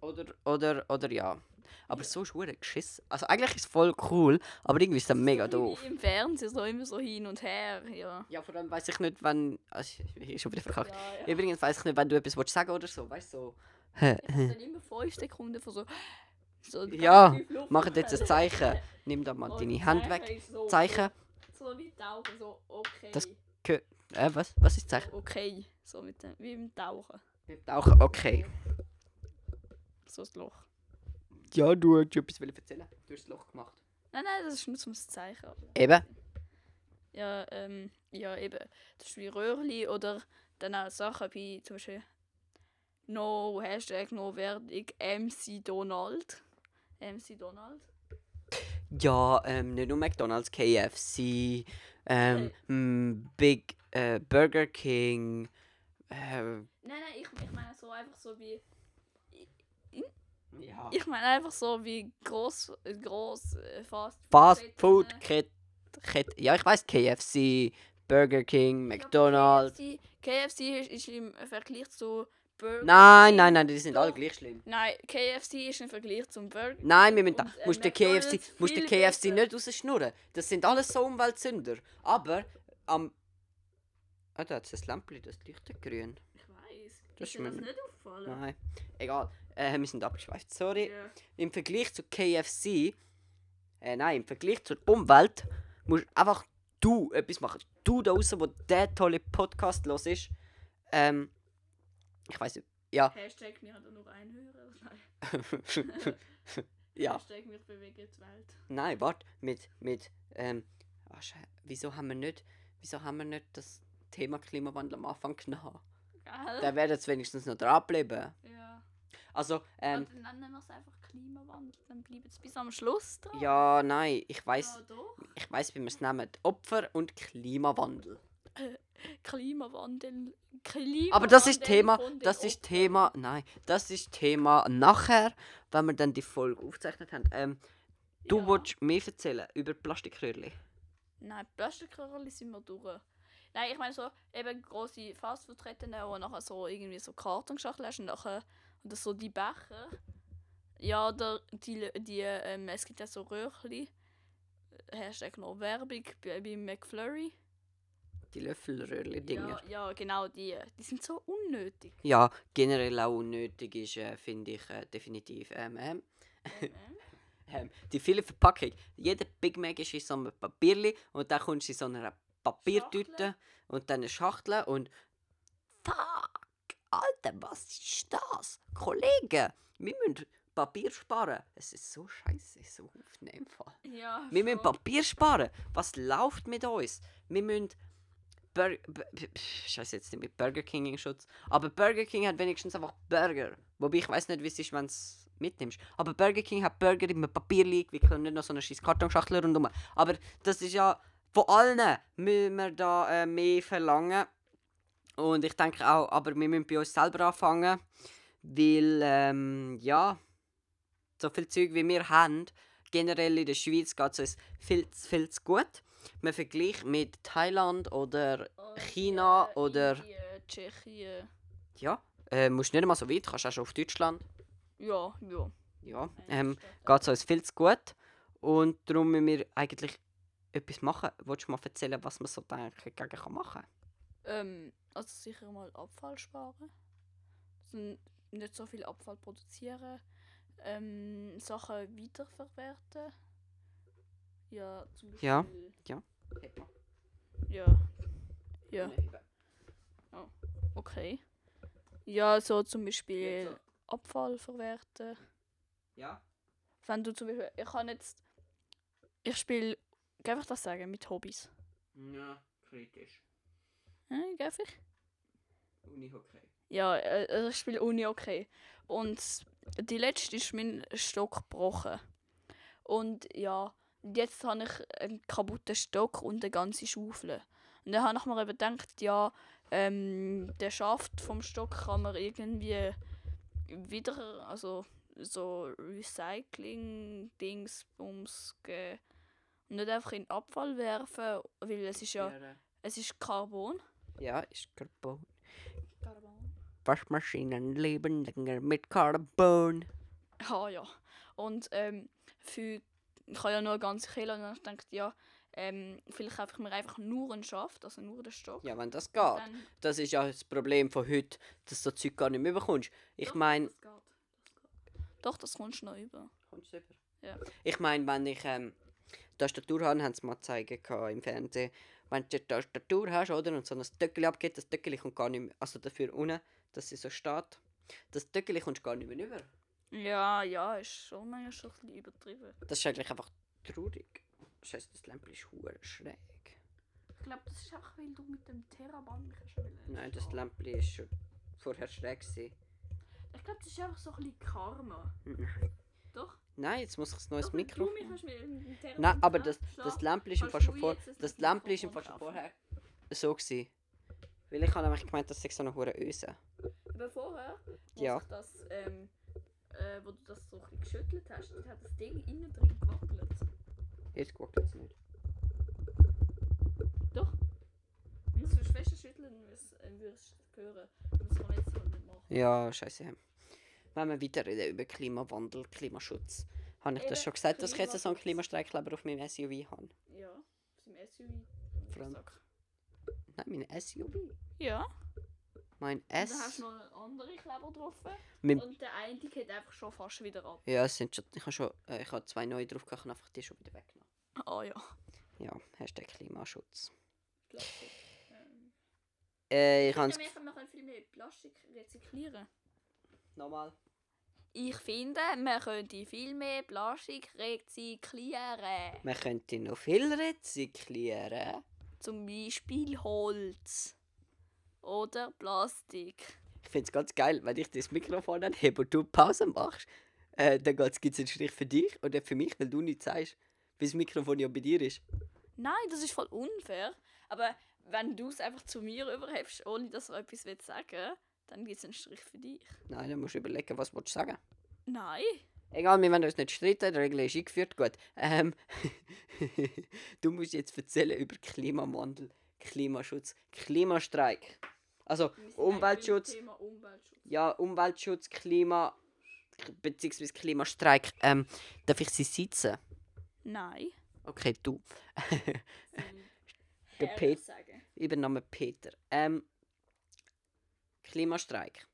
Oder, oder, oder ja. Aber so ist hure geschiss. Also eigentlich ist es voll cool, aber irgendwie ist es mega So wie doof. Im Fernsehen so immer so hin und her, ja. Ja, vor allem weiß ich nicht, wenn. Also, ich bin schon wieder verkackt. ja, ja. Übrigens weiß ich nicht, wenn du etwas willst sagen oder so. Weißt du, so. Ich hab dann immer 5 Sekunden von so. so Ja, Mach jetzt ein. Zeichen. Nimm da mal Und deine Hand weg. So, Zeichen. So wie Tauchen, so okay. Das- Äh, was? Was ist Zeichen? Okay, so mit dem, wie im Tauchen. Auch okay. So das Loch. Ja, du hast etwas erzählen. Du hast das Loch gemacht. Nein, nein, das ist nur zum Zeichen. Eben. Ja, ähm, ja eben. Das ist wie Röhrli oder dann auch Sachen wie zum Beispiel No, Hashtag No Werbung, MC Donald. MC Donald. Ja, ähm, nicht nur McDonalds, KFC, ähm, m, Big äh, Burger King, äh, Nein, nein, ich, ich meine so einfach so wie. Ja. Ich meine einfach so wie groß, groß äh, Fast Fast Ketten. Food, Kette, Kette, ja, ich weiß KFC, Burger King, McDonalds. KFC, KFC ist, ist im Vergleich zu Burger Nein, King- nein, nein, die sind alle Doch. gleich schlimm. Nein, KFC ist im Vergleich zum Burger Nein, wir King müssen da, äh, musst den KFC, musst den KFC besser. nicht rausschnurren. Das sind alles so Umweltsünder. Aber am... Ah, da hat es ein Lämpchen, das leuchtet grün. Ich weiß. Das ist dir das mir- nicht aufgefallen? Nein, egal. Äh, wir sind abgeschweift, sorry. Ja. Im Vergleich zu KFC... Äh, nein, im Vergleich zur Umwelt musst einfach du etwas machen. Du da draußen, wo der tolle Podcast los ist. Ähm... Ich weiß nicht. Ja. Hashtag, wir haben nur einen Hörer. Nein. Ja. Hashtag mich bewegen die Welt. Nein, warte, mit, mit, ähm, ah, Schei- wieso haben wir nicht, wieso haben wir nicht das Thema Klimawandel am Anfang genommen? Gell? Da wäre jetzt wenigstens noch dranbleiben. ja. Also, ähm, Und dann nennen wir es einfach Klimawandel. Dann bleiben es bis am Schluss dran. ja, nein, ich weiß, Ja, doch. ich weiß, wie wir es nennen. Opfer und Klimawandel. Klimawandel. Klimawandel Aber das ist Thema, von den das ist Opfern. Thema, nein, das ist Thema nachher, wenn wir dann die Folge aufgezeichnet haben. Ähm, du Ja. willst mehr erzählen über Plastikröhrli? Nein, Plastikröhrchen sind wir durch. Nein, ich meine so, eben grosse Fastfood-Ketten, wo nachher so irgendwie so Kartonschachteln hast und nachher oder so die Becher. Ja, oder die, die ähm, es gibt ja so Röhrchen. Hashtag noch Werbung bei, bei McFlurry. Die Löffelröhrli-Dinger. Ja, ja, genau, die. Die sind so unnötig. Ja, generell auch unnötig ist, äh, finde ich äh, definitiv. Ähm, ähm, Ähm, ähm, die viele Verpackung. Jeder Big Mac ist in so einem Papierli und dann kommst du in so einer Papiertüte Schachtel. und dann eine Schachtel und Fuck! Alter, was ist das? Kollegen, wir müssen Papier sparen. Es ist so scheiße, so auf den Fall. ja, Wir müssen. Papier sparen. Was läuft mit uns? Wir müssen. Bur Scheiße, jetzt nicht mit Burger King in Schutz. Aber Burger King hat wenigstens einfach Burger. Wobei ich weiß nicht, wie es ist, wenn du es mitnimmst. Aber Burger King hat Burger in einem Papier liegen. Wir können nicht noch so eine scheiß Kartonschachtel rundum. Aber das ist ja. Von allen müssen wir da äh, mehr verlangen. Und ich denke auch, aber wir müssen bei uns selber anfangen. Weil, ähm, ja. So viel Zeug wie wir haben, generell in der Schweiz geht es uns viel, zu- viel zu gut. Man vergleicht mit Thailand oder Und, China oder- Indien, Tschechien. ja, äh, musst nicht mal so weit, kannst auch schon auf Deutschland. Ja, ja. Ja, ähm, geht es uns viel zu gut und darum müssen wir eigentlich etwas machen. Willst du mal erzählen, was man so denken, gegen kann machen Ähm, also sicher mal Abfall sparen. Also nicht so viel Abfall produzieren. Ähm, Sachen weiterverwerten. Ja, zum Beispiel. Ja. Ja. Ja, okay. Ja, so zum Beispiel Jetzt Abfall verwerten. Ja. Wenn du zum Beispiel. Ich kann jetzt. Ich spiele. Darf ich das sagen? Mit Hobbys. Ja, kritisch. Darf ich? Unihockey. Ja, äh, also ich spiele Uni okay. Und die letzte ist mein Stock gebrochen. Und ja, jetzt habe ich einen kaputten Stock und eine ganze Schaufel. Und dann habe ich mir eben gedacht, ja, ähm, der Schaft vom Stock kann man irgendwie wieder, also so Recycling-Dings ums geben. Und nicht einfach in den Abfall werfen, weil es ist ja, es ist Carbon. Ja, ist Carbon. Carbon. Waschmaschinen leben länger mit Carbon. Ah ja. Und ähm, für, ich habe ja nur ganze Kilo und dann ich, ja, ähm, vielleicht kaufe ich mir einfach nur einen Schaft, also nur den Stock. Ja, wenn das geht. Dann, Das ist ja das Problem von heute, dass du so Zeug gar nicht mehr bekommst. Ich meine, das. Das. Doch, das kommst du noch über. Ja. Ich meine, wenn ich ähm, Tastatur habe, haben sie mal gezeigt im Fernsehen. Wenn du die Tastatur hast, oder, und so ein Stöckchen abgeht, das Stöckchen kommt gar nicht mehr, also dafür unten, dass sie so steht, das Stöckchen kommst du gar nicht mehr rüber. Ja, ja, ist schon manchmal schon ein bisschen übertrieben. Das ist eigentlich einfach traurig. Scheiße, das Lämpchen ist hure schräg. Ich glaube, das ist einfach, weil du mit dem Terraband kannst wollen. Nein, das Lämpchen ist schon vorher schräg gewesen. Ich glaube, das ist einfach so ein bisschen Karma. Nein. Doch? Nein, jetzt muss ich ein neues Mikro. Nein, aber das, das Lämpchen ist im Fall schon vor. Das Lämpchen ist im Fall schon vorher so gewesen. Weil ich habe nämlich gemeint, das sei so eine hure Öse. Aber vorher, wo, Ja. das, ähm, äh, wo du das so ein geschüttelt hast, dann hat das Ding innen drin gewackelt. Jetzt guckt jetzt nicht. Doch. Du musst es fester schütteln, dann wirst du es hören. Das kann ich jetzt halt nicht machen. Ja, scheiße. Wenn wir weiter reden über Klimawandel, Klimaschutz. Habe ich das schon gesagt, dass ich jetzt so einen. Klimastreikkleber auf meinem SUV habe? Ja, aus dem SUV. Rucksack. Nein, mein SUV. Ja. Mein Und dann hast S. du noch einen anderen Kleber drauf. Mein Und der eine geht einfach schon fast wieder ab. ja, es sind schon, ich habe schon äh, ich habe zwei neue drauf gehabt und einfach die schon wieder weggenommen. Ah ja. Ja, Hashtag Klimaschutz. Plastik. Ähm. Äh, ich Ich habe finde, wir können viel mehr Plastik rezyklieren. Nochmal. Ich finde, man könnte viel mehr Plastik rezyklieren. Man könnte noch viel rezyklieren. Zum Beispiel Holz. Oder Plastik. Ich finde es ganz geil, wenn ich das Mikrofon anhebe und du Pause machst, äh, dann gibt es einen Strich für dich und für mich, weil du nichts sagst, weil das Mikrofon ja bei dir ist. Nein, das ist voll unfair. Aber wenn du es einfach zu mir überhebst, ohne dass du etwas willst sagen dann gibt es einen Strich für dich. Nein, dann musst du überlegen, was du sagen. Nein. Egal, wir werden uns nicht streiten, die Regel ist eingeführt, gut. Ähm, du musst jetzt erzählen über Klimawandel, Klimaschutz, Klimastreik. Also Umweltschutz, Umweltschutz. ja, Umweltschutz, Klima, beziehungsweise Klimastreik. Ähm, darf ich sie sitzen? Nein. Okay, du. Der Herr Pet- sagen. Übername Peter. Ähm, Klimastreik.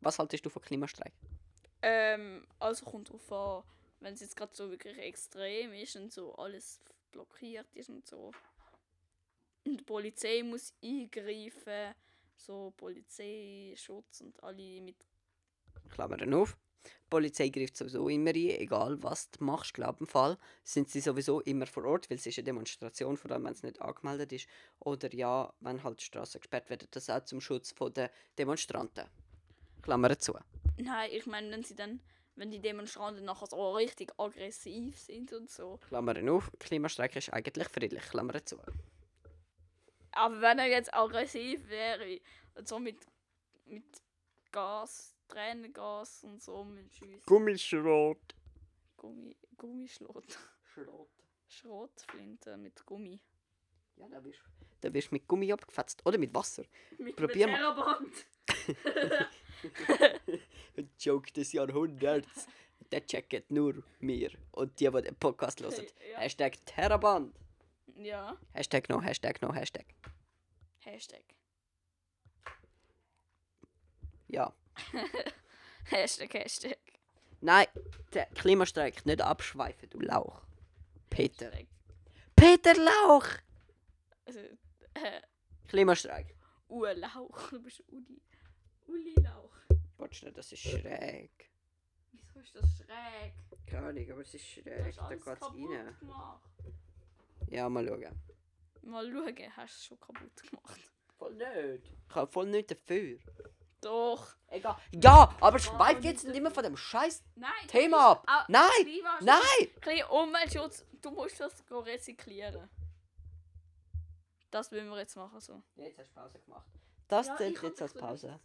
Was haltest du von Klimastreik? Ähm, also kommt drauf an, wenn es jetzt gerade so wirklich extrem ist und so alles blockiert ist und so. Und die Polizei muss eingreifen, so Polizeischutz und alle mit. Klammern auf. Die Polizei greift sowieso immer ein, egal was du machst, glaube im Fall. Sind sie sowieso immer vor Ort, weil es ist eine Demonstration, vor allem wenn es nicht angemeldet ist. Oder ja, wenn halt die Straßen gesperrt werden, das auch zum Schutz der Demonstranten. Klammern zu. Nein, ich meine, wenn sie dann, wenn die Demonstranten nachher so richtig aggressiv sind und so. Klammern auf. Klimastreik ist eigentlich friedlich. Klammern zu. Aber wenn er jetzt aggressiv wäre, und so mit, mit Gas, Tränengas und so mit Schüssen. Gummischrot. Gummi, Gummischlot. Schrot. Schrotflinte mit Gummi. Ja, da wirst da wirst du mit Gummi abgefetzt. Oder mit Wasser. Mit Probier einem mal. Terraband. Joke des Jahrhunderts. Der checkt nur mir und die, die den Podcast hören. Ja. Hashtag Terraband. ja. Hashtag no, Hashtag no, Hashtag. Hashtag. Ja. Hashtag, Hashtag. Nein, der Klimastreik nicht abschweifen, du Lauch. Peter. Hashtag. Peter Lauch! Also, äh, Klimastreik. Uwe Lauch. Du bist Uli. Uli Lauch. Warte schnell, das ist schräg. Wieso ist das schräg? Keine Ahnung, aber es ist schräg. Da geht's rein. gemacht. Ja, mal schauen. Mal schauen, hast du es schon kaputt gemacht. Voll nicht. Ich habe voll nicht dafür. Doch. Egal. Ja, aber schweif jetzt nicht immer von dem scheiß Nein. Thema ab. Ah, Nein! Klimaschutz. Nein! Klein Umweltschutz. Du musst das rezyklieren. Das wollen wir jetzt machen so. Jetzt hast du Pause gemacht. Das Ja, zählt jetzt als Pause.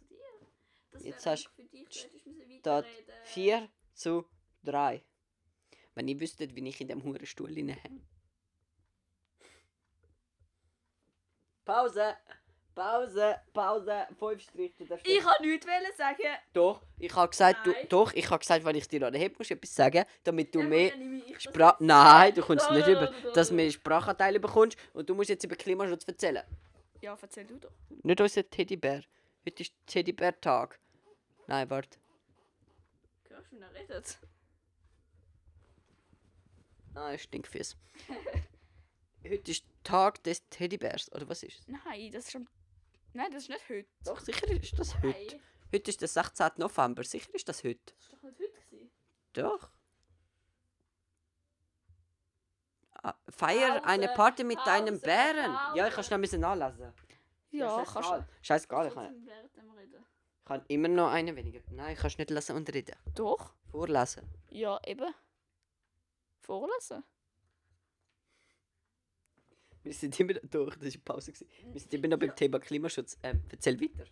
Jetzt hast einfach für dich, du hättest müssen Dort weiterreden. 4 zu 3. Wenn ihr wüsstet, wie ich in dem Hurenstuhl hänge. Pause! Pause! Pause! 5 Striche. du darfst Ich kann nichts wollen sagen. Doch, ich habe gesagt, du, Nein. doch, ich habe gesagt, wenn ich dir an musst du etwas sagen, damit du Ja, mehr dann nehme ich das Spra jetzt. Nein, du kommst nicht über, da, da, dass da. du mehr Sprachanteile bekommst und du musst jetzt über Klimaschutz erzählen. Ja, erzähl du doch. Nicht unser Teddybär. Heute ist Teddybär-Tag. Nein, warte. Hörst du, wie er redet? Nein, Stinkfies. Heute ist Tag des Teddybärs, oder was ist es? Nein, das ist schon... Nein, das ist nicht heute. Doch, sicher ist das heute. Nein, Heute ist der 16. November, sicher ist das heute. das ist doch nicht heute gewesen. Doch. Ah, Feier Pause, eine Party mit deinem Pause, Bären. Ja, ich Pause. kann schnell ein bisschen nachlesen. Ja, scheißegal. kannst du. Scheißegal, ich kann, ich kann immer noch einen weniger. Nein, ich kann nicht lesen und reden. Doch. Vorlesen. Ja, eben. Vorlesen. Wir sind immer noch durch, das war Pause. gewesen. Wir sind immer noch beim Thema Klimaschutz. Ähm, erzähl weiter.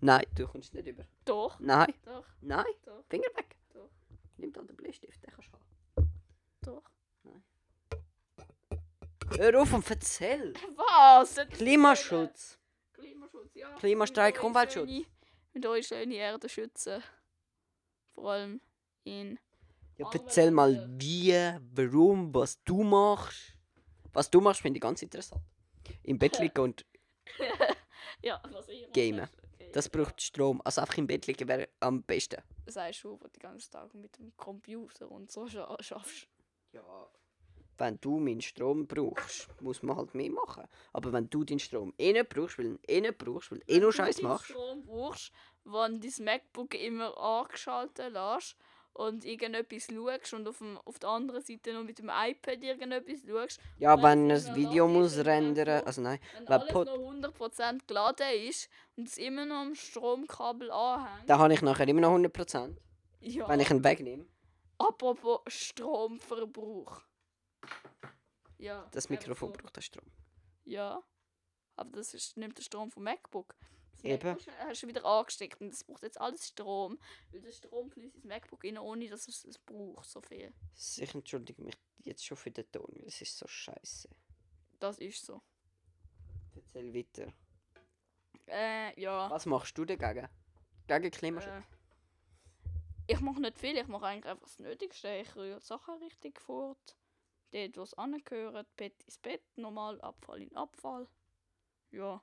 Nein, du kommst nicht über. Doch. Nein, Doch. nein, Doch. Finger weg. Doch. Nimm dann den Bleistift, den kannst du haben. Doch. Hör auf und erzähl. Was? Klimaschutz. Klimaschutz, ja. Klimastreik, Umweltschutz. Mit euch schöne Erde schützen. Vor allem in. Ja, erzähl mal wie, warum, was du machst. Was du machst, finde ich ganz interessant. Im Bett liegen und Ja, was ich mache. Gamen. Okay. das braucht Strom. Also einfach im Bett liegen wäre am besten. Das heißt schon, wo du den ganzen Tag mit dem Computer und so scha schaffst. Ja. Wenn du meinen Strom brauchst, muss man halt mehr machen. Aber wenn du den Strom eh nicht brauchst, weil du ihn eh nicht brauchst, weil du eh nur Scheiß Wenn du machst. Strom brauchst, wenn dein MacBook immer angeschaltet lässt und irgendetwas schaust und auf, dem, auf der anderen Seite noch mit dem iPad irgendetwas schaust, Ja, Wenn ein Video muss rendern, also nein, wenn alles Pod- noch 100% geladen ist und es immer noch am Stromkabel anhängt. da habe ich nachher immer noch 100%, ja. wenn ich ihn wegnehme. Apropos Stromverbrauch. Ja. Das Mikrofon braucht den Strom. Ja. Aber das ist, nimmt den Strom vom MacBook. Das Eben. MacBook hast du wieder angesteckt und das braucht jetzt alles Strom. Weil der Strom fließt ins MacBook rein, ohne dass es es braucht, so viel. Ich entschuldige mich jetzt schon für den Ton, weil es ist so scheiße. Das ist so. Erzähl weiter. Äh, ja. Was machst du dagegen? Gegen Klimaschutz? Äh, ich mache nicht viel, ich mache eigentlich einfach das Nötigste. Ich rühre die Sachen richtig fort. Dort, wo es angehört, Bett ins Bett, normal Abfall in Abfall. Ja,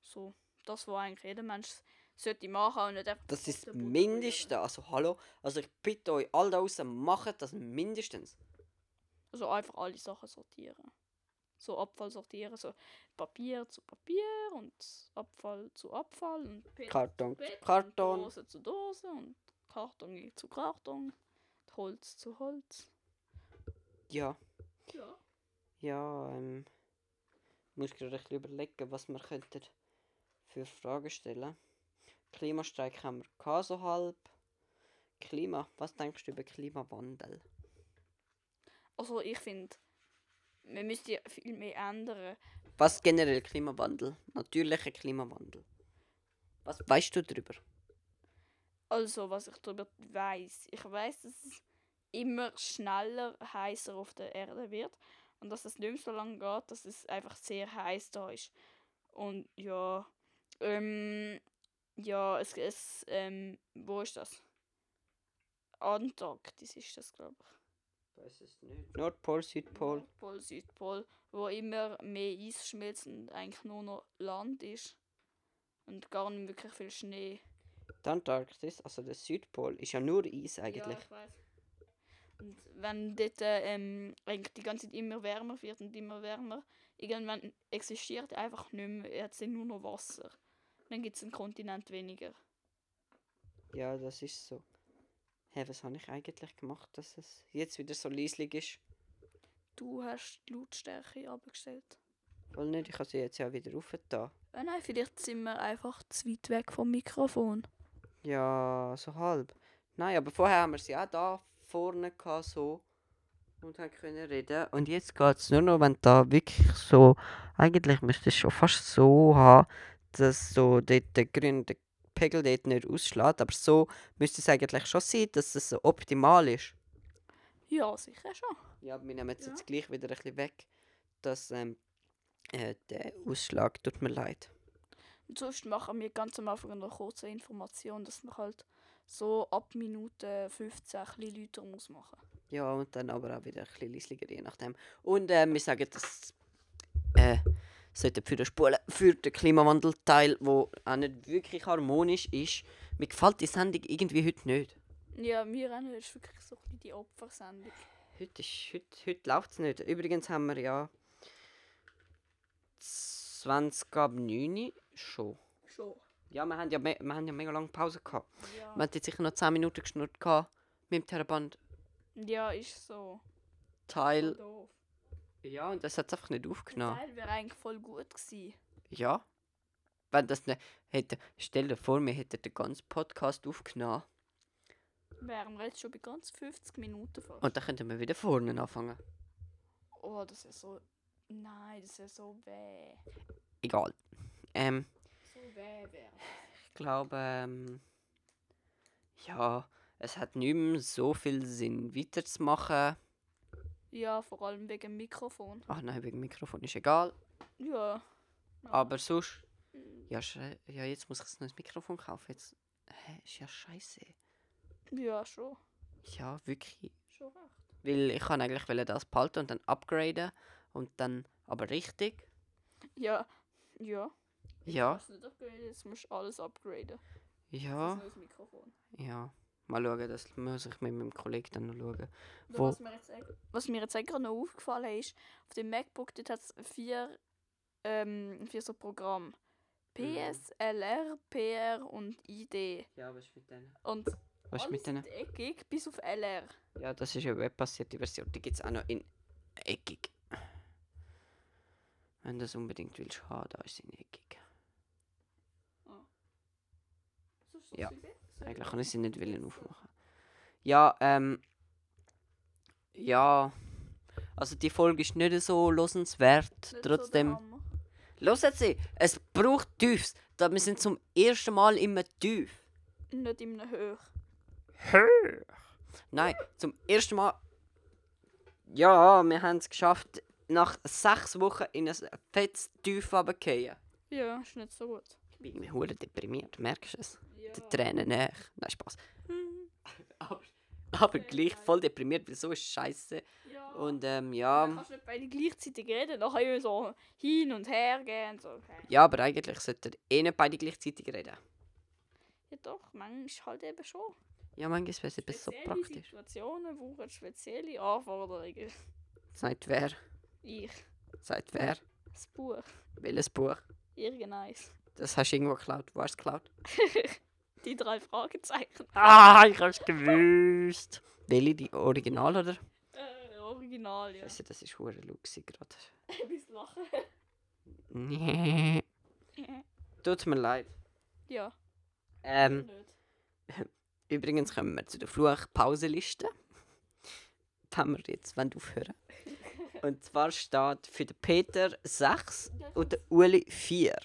so. Das, was eigentlich jeder Mensch sollte machen und nicht einfach... Das ist das. Mindeste. Also hallo. Also ich bitte euch alle da draußen, macht das mindestens. Also einfach alle Sachen sortieren. So Abfall sortieren, so Papier zu Papier und Abfall zu Abfall und Bett Karton zu Bett Karton. Dose zu Dose und Karton zu Karton, Holz zu Holz. Ja. Ja. Ja, ähm. Ich muss gerade überlegen, was wir könnten für Fragen stellen. Klimastreik haben wir gehabt, so halb. Klima, was denkst du über Klimawandel? Also ich finde, wir müssten ja viel mehr ändern. Was generell Klimawandel? Natürlicher Klimawandel. Was weißt du darüber? Also was ich darüber weiß, ich weiß, dass es immer schneller heißer auf der Erde wird und dass es nicht mehr so lange geht, dass es einfach sehr heiß da ist. Und ja, ähm, ja, es, es ähm, wo ist das? Antarktis ist das, glaube ich. Weiß es nicht. Nordpol, Südpol. Nordpol, Südpol, wo immer mehr Eis schmilzt und eigentlich nur noch Land ist. Und gar nicht wirklich viel Schnee. Die Antarktis, also der Südpol, ist ja nur Eis eigentlich. Ja, ich weiß. Und wenn dort äh, ähm, eigentlich die ganze Zeit immer wärmer wird und immer wärmer, irgendwann existiert einfach nicht mehr, hat nur noch Wasser. Dann gibt es einen Kontinent weniger. Ja, das ist so. Hä, was habe ich eigentlich gemacht, dass es jetzt wieder so leislich ist? Du hast die Lautstärke abgestellt. Voll nicht, ich habe sie jetzt ja wieder aufgetan. Äh, nein, vielleicht sind wir einfach zu weit weg vom Mikrofon. Ja, so halb. Nein, aber vorher haben wir sie auch da vorne gehabt, so. Und haben können reden. Und jetzt geht es nur noch, wenn da wirklich so. Eigentlich müsste es schon fast so haben, dass so dort der grüne der Pegel dort nicht ausschlägt. Aber so müsste es eigentlich schon sein, dass es so optimal ist. Ja, sicher schon. Ja, wir nehmen jetzt, Ja. jetzt gleich wieder ein bisschen weg, dass ähm, äh, der Ausschlag tut mir leid. Und sonst machen wir ganz am Anfang eine kurze Information, dass man halt so ab Minute 15 ein bisschen lauter muss machen. Ja, und dann aber auch wieder ein bisschen leislicher, je nachdem. Und äh, wir sagen, dass äh, sollte für den Spulen, für den Klimawandelteil, wo auch nicht wirklich harmonisch ist, mir gefällt die Sendung irgendwie heute nicht. Ja, wir haben ist wirklich so ein die Opfersendung. Heute, ist, heute, heute läuft es nicht. Übrigens haben wir ja 20 ab 9 schon. Schon. Ja, wir haben ja, wir haben ja mega lange Pause gehabt. Ja. Wir hatten jetzt sicher noch 10 Minuten geschnurrt gehabt mit dem Terraband ja, ist so. Teil. doof. Ja, und das hat es einfach nicht aufgenommen. Teil wäre eigentlich voll gut gewesen. Ja. Wenn das nicht hätte, stell dir vor, wir hätten den ganzen Podcast aufgenommen Wären wir jetzt schon bei ganz 50 Minuten fast. und dann könnten wir wieder vorne anfangen. Oh, das ist so. Nein, das ist so weh. Egal. Ähm, So weh wäre. ich glaube, ähm, ja, es hat nicht mehr so viel Sinn weiterzumachen. Ja, vor allem wegen Mikrofon. Ach nein, wegen Mikrofon ist egal. Ja. Aber sonst, ja, sche- ja jetzt muss ich ein neues Mikrofon kaufen. Jetzt, hä, ist ja scheiße. Ja, schon. Ja, wirklich. Schon recht. Weil ich kann eigentlich wollte das behalten und dann upgraden und dann aber richtig. Ja. Ja. Ja, du nicht upgraden, jetzt musst du alles upgraden. ja, Das neues Mikrofon. ja. Mal schauen, das muss ich mit meinem Kollegen dann noch schauen. Wo- Was mir jetzt, was mir jetzt gerade noch aufgefallen ist, auf dem MacBook hat es vier, ähm, vier so Programme. Mhm. PS, LR, PR und ID. Ja, was ist mit denen? Und Was ist mit denen? sind eckig, bis auf LR. Ja, das ist eine webbasierte Version. Die gibt es auch noch in eckig. Wenn du das unbedingt willst haben, da ist sie in eckig. Ja, Eigentlich kann ich sie nicht wollen aufmachen. Ja, ähm. Ja. Also die Folge ist nicht so losenswert. Trotzdem. Loset sie! Es braucht Tiefs. Da wir sind zum ersten Mal immer tief. Nicht in einem Höch. Höch! Nein, zum ersten Mal. Ja, wir haben es geschafft, nach sechs Wochen in ein fettes Tief runtergefallen. Ja, ist nicht so gut. Ich bin irgendwie deprimiert, merkst du es? Ja. Die Tränen nach. Nein, Spaß. Hm, Aber, aber gleich voll deprimiert, weil so ist scheiße. ja. Und ähm, Dann ja. kannst du nicht beide gleichzeitig reden. Dann kann immer so hin und her gehen. und So. Okay. Ja, aber eigentlich sollten eh nicht beide gleichzeitig reden. Ja doch, manchmal halt eben schon. Ja, manchmal wäre es etwas so praktisch. Situationen brauchen spezielle Anforderungen. Sagt wer? Ich. Sagt wer? Das Buch. Welches Buch? Irgendeins. Das hast du irgendwo geklaut. Wo hast du es geklaut? Die drei Fragezeichen. Ah, ich hab's gewusst. Welche, die Original oder? Äh, original, ja. Scheiße, das ist hure luxig gerade. Bis lachen. Nee. Tut mir leid. ja. Ähm, Nicht. übrigens kommen wir zu der Fluchpauseliste. Wenn wir jetzt wollen aufhören Und zwar steht für den Peter 6 und den Uli 4.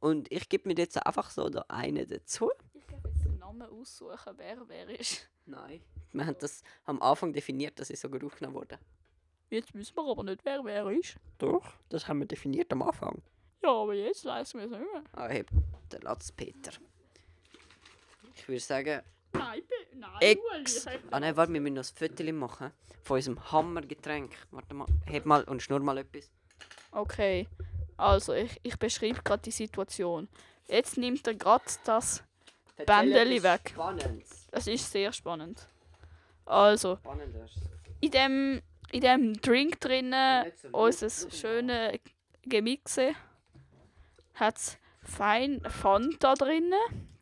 Und ich gebe mir jetzt einfach so da einen dazu. Ich kann jetzt den Namen aussuchen, wer wer ist. Nein. Wir haben das am Anfang definiert, dass es sogar aufgenommen wurde. Jetzt wissen wir aber nicht, wer wer ist. Doch, das haben wir definiert am Anfang. Ja, aber jetzt leisten wir es nicht mehr. Ah, heb den Latz, Peter. Ich würde sagen, Nein, Be- nein, Ex. Uli, ich hab Ah nein, warte, wir müssen noch ein Foto machen von unserem Hammergetränk. Warte mal, heb mal und schnur mal etwas. Okay, also ich, ich beschreibe gerade die Situation. Jetzt nimmt er gerade das. Bändeli weg. Spannendes. Das ist sehr spannend. Also, in dem, in dem Drink drinnen, so unser schönes Gemixe, hat es fein Fanta drinnen.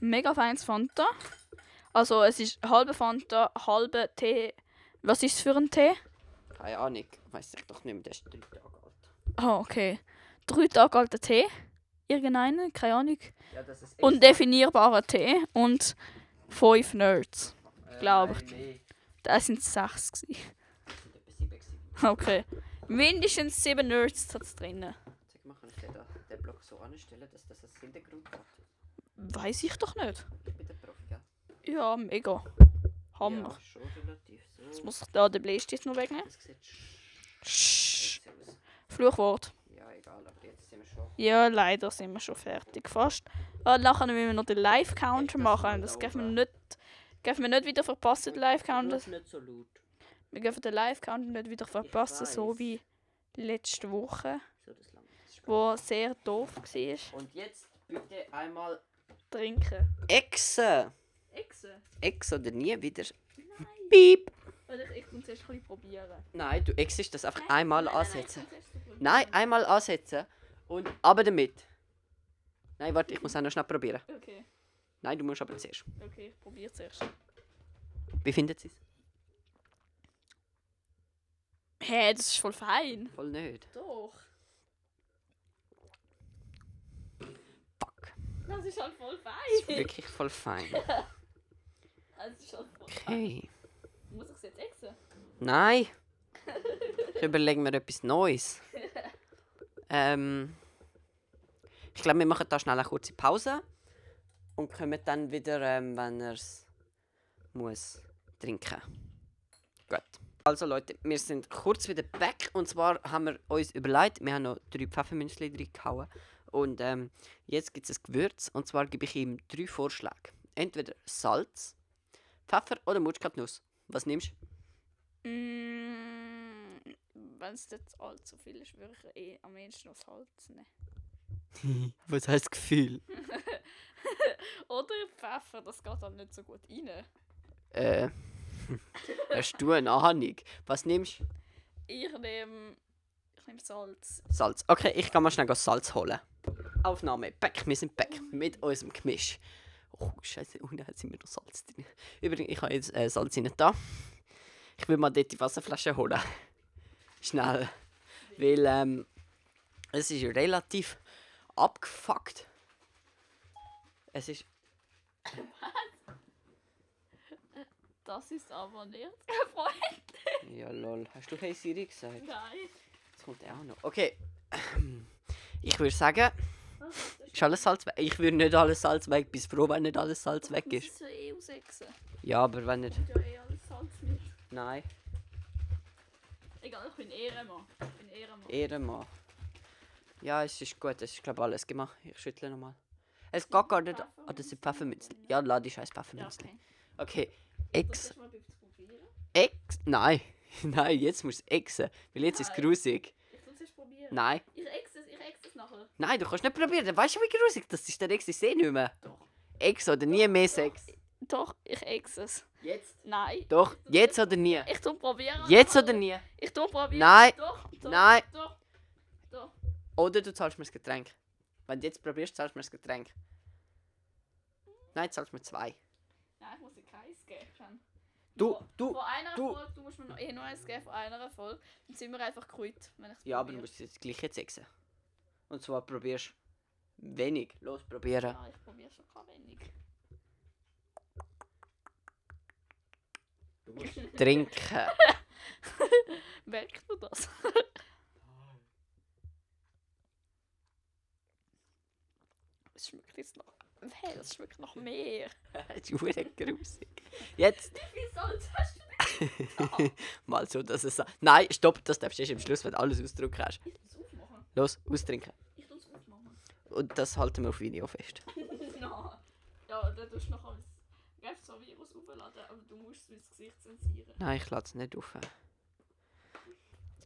Mega feines Fanta. Also es ist halbe Fanta, halbe Tee. Was ist es für ein Tee? Keine Ahnung, weiß ich doch nicht mehr, der ist drei Tage alt. Ah, okay. Drei Tage alter Tee. Irgendeinen, keine Ahnung. Ja, Undefinierbarer Tee und fünf Nerds. äh, glaub ich. nein, Das sind sechs. Gewesen. Okay. Mindestens sieben Nerds hat es drinnen. Sag mal, kann ich den, Block so anstellen, dass das als Hintergrund hat? Weiß ich doch nicht. Ich bin der Profi, gell? Ja, mega. Hammer. Ja, schon relativ so. Jetzt muss ich da den Bleistift noch wegnehmen. Das sieht. Fluchwort. Ja, egal, aber Ja, leider sind wir schon fertig. Fast. Ah, nachher müssen wir noch den Live-Counter machen. Das dürfen wir nicht, dürfen wir nicht wieder verpassen, den Live-Counter. Das ist nicht so laut. Wir dürfen den Live-Counter nicht wieder verpassen, so wie letzte Woche, wo sehr doof war. Und jetzt bitte einmal Trinken. Echse. Echse? Echse oder nie wieder. Nein. Piep. Oder ich muss ein bisschen probieren. Nein, du exist das einfach einmal Nein, nein, nein, ansetzen. ich erst. Nein, einmal ansetzen und aber damit. Nein, warte, ich muss auch noch schnell probieren. Okay, Nein, du musst aber zuerst. okay, ich probiere zuerst. Wie findet sie es? Hä, hey, das ist voll fein. Voll nicht. Doch. Fuck. Das ist halt voll Das ist fein. wirklich voll fein. Das ist halt voll fein. Okay. Muss ich es jetzt exen? Nein. Ich überlege mir etwas Neues. Ähm, ich glaube, wir machen da schnell eine kurze Pause und kommen dann wieder, ähm, wenn er es muss trinken. Gut. Also Leute, wir sind kurz wieder back und zwar haben wir uns überlegt, wir haben noch drei Pfefferminzli drin gehauen und ähm, jetzt gibt es ein Gewürz und zwar gebe ich ihm drei Vorschläge. Entweder Salz, Pfeffer oder Muskatnuss. Was nimmst du? Mm, Wenn es jetzt allzu viel ist, würde ich eh am ehesten noch Salz nehmen. Was heißt Gefühl? Oder Pfeffer, das geht halt nicht so gut rein. Äh, hast du eine Ahnung? Was nimmst du? Ich nehme. Ich nehme Salz. Salz. Okay, ich kann mal schnell Salz holen. Aufnahme, back, wir sind back mit unserem Gemisch. Oh, Scheiße, unten hat sie mir noch Salz drin. Übrigens, ich habe jetzt äh, Salz da. Ich will mal dort die Wasserflasche holen. Schnell. Weil ähm, es ist relativ abgefuckt. Es ist. Das ist aber nicht Freund. Ja, lol. Hast du Hey Siri gesagt? Nein. Jetzt kommt er auch noch. Okay. Ich würde sagen, Was ist ist alles Salz weg? Ich würde nicht alles Salz weg. Bist froh, wenn nicht alles Salz weg Das ist. ist ja eh. Ja, aber wenn nicht. Ja eh alles Salz mit. Nein. Egal, ich bin Ehrenmann. Ich bin Ehrenmann. Ehrenmann. Ja, es ist gut. Es ist, glaube ich, alles gemacht. Ich schüttle nochmal. Es geht gar nicht. Ah, das sind Pfefferminzli. Ja, lade die scheiß Ja, Pfefferminzli. okay. Okay. Das Ex. Ex. Nein. Nein, jetzt muss es exen. Weil jetzt ist es Nein. grusig. Ich tue es probieren. Nein. Ich ex es, ich ex es nachher. Nein, du kannst nicht probieren. Weißt du, wie grusig das ist? Der Ex ist eh nicht mehr. Doch. Ex oder nie mehr Sex. Doch, ich ex es. Jetzt? Nein. Doch, jetzt oder nie. Ich tu probieren. Jetzt oder nie. Ich tu probieren. Nein. Doch, doch. Nein. Doch. Doch. Oder du zahlst mir das Getränk. Wenn du jetzt probierst, zahlst du mir das Getränk. Nein, zahlst mir zwei. Nein, ich muss dir keins geben. Du, du, Von einer du. Folge, du musst mir noch eh noch eins geben, von einer Folge. Dann sind wir einfach quitt, wenn ich Ja, aber du musst jetzt gleich jetzt exen. Und zwar probierst wenig. Los, probieren. Ja, ich probiere schon kein wenig. Trinken. Merkt man das? Es schmeckt jetzt noch. Hey, das schmeckt noch mehr. das ist verdammt grusig. Jetzt Wie viel Salz hast du mal so, dass es... Nein, stopp, das darfst du erst am Schluss, wenn du alles ausdrücken hast. Ich muss aufmachen. Los, austrinken. Ich muss aufmachen. Und das halten wir auf Video fest. Nein. Ja, dann tust du noch alles. Gehst so Virus aufladen, aber du musst es ins Gesicht zensieren. Nein, ich lade es nicht auf.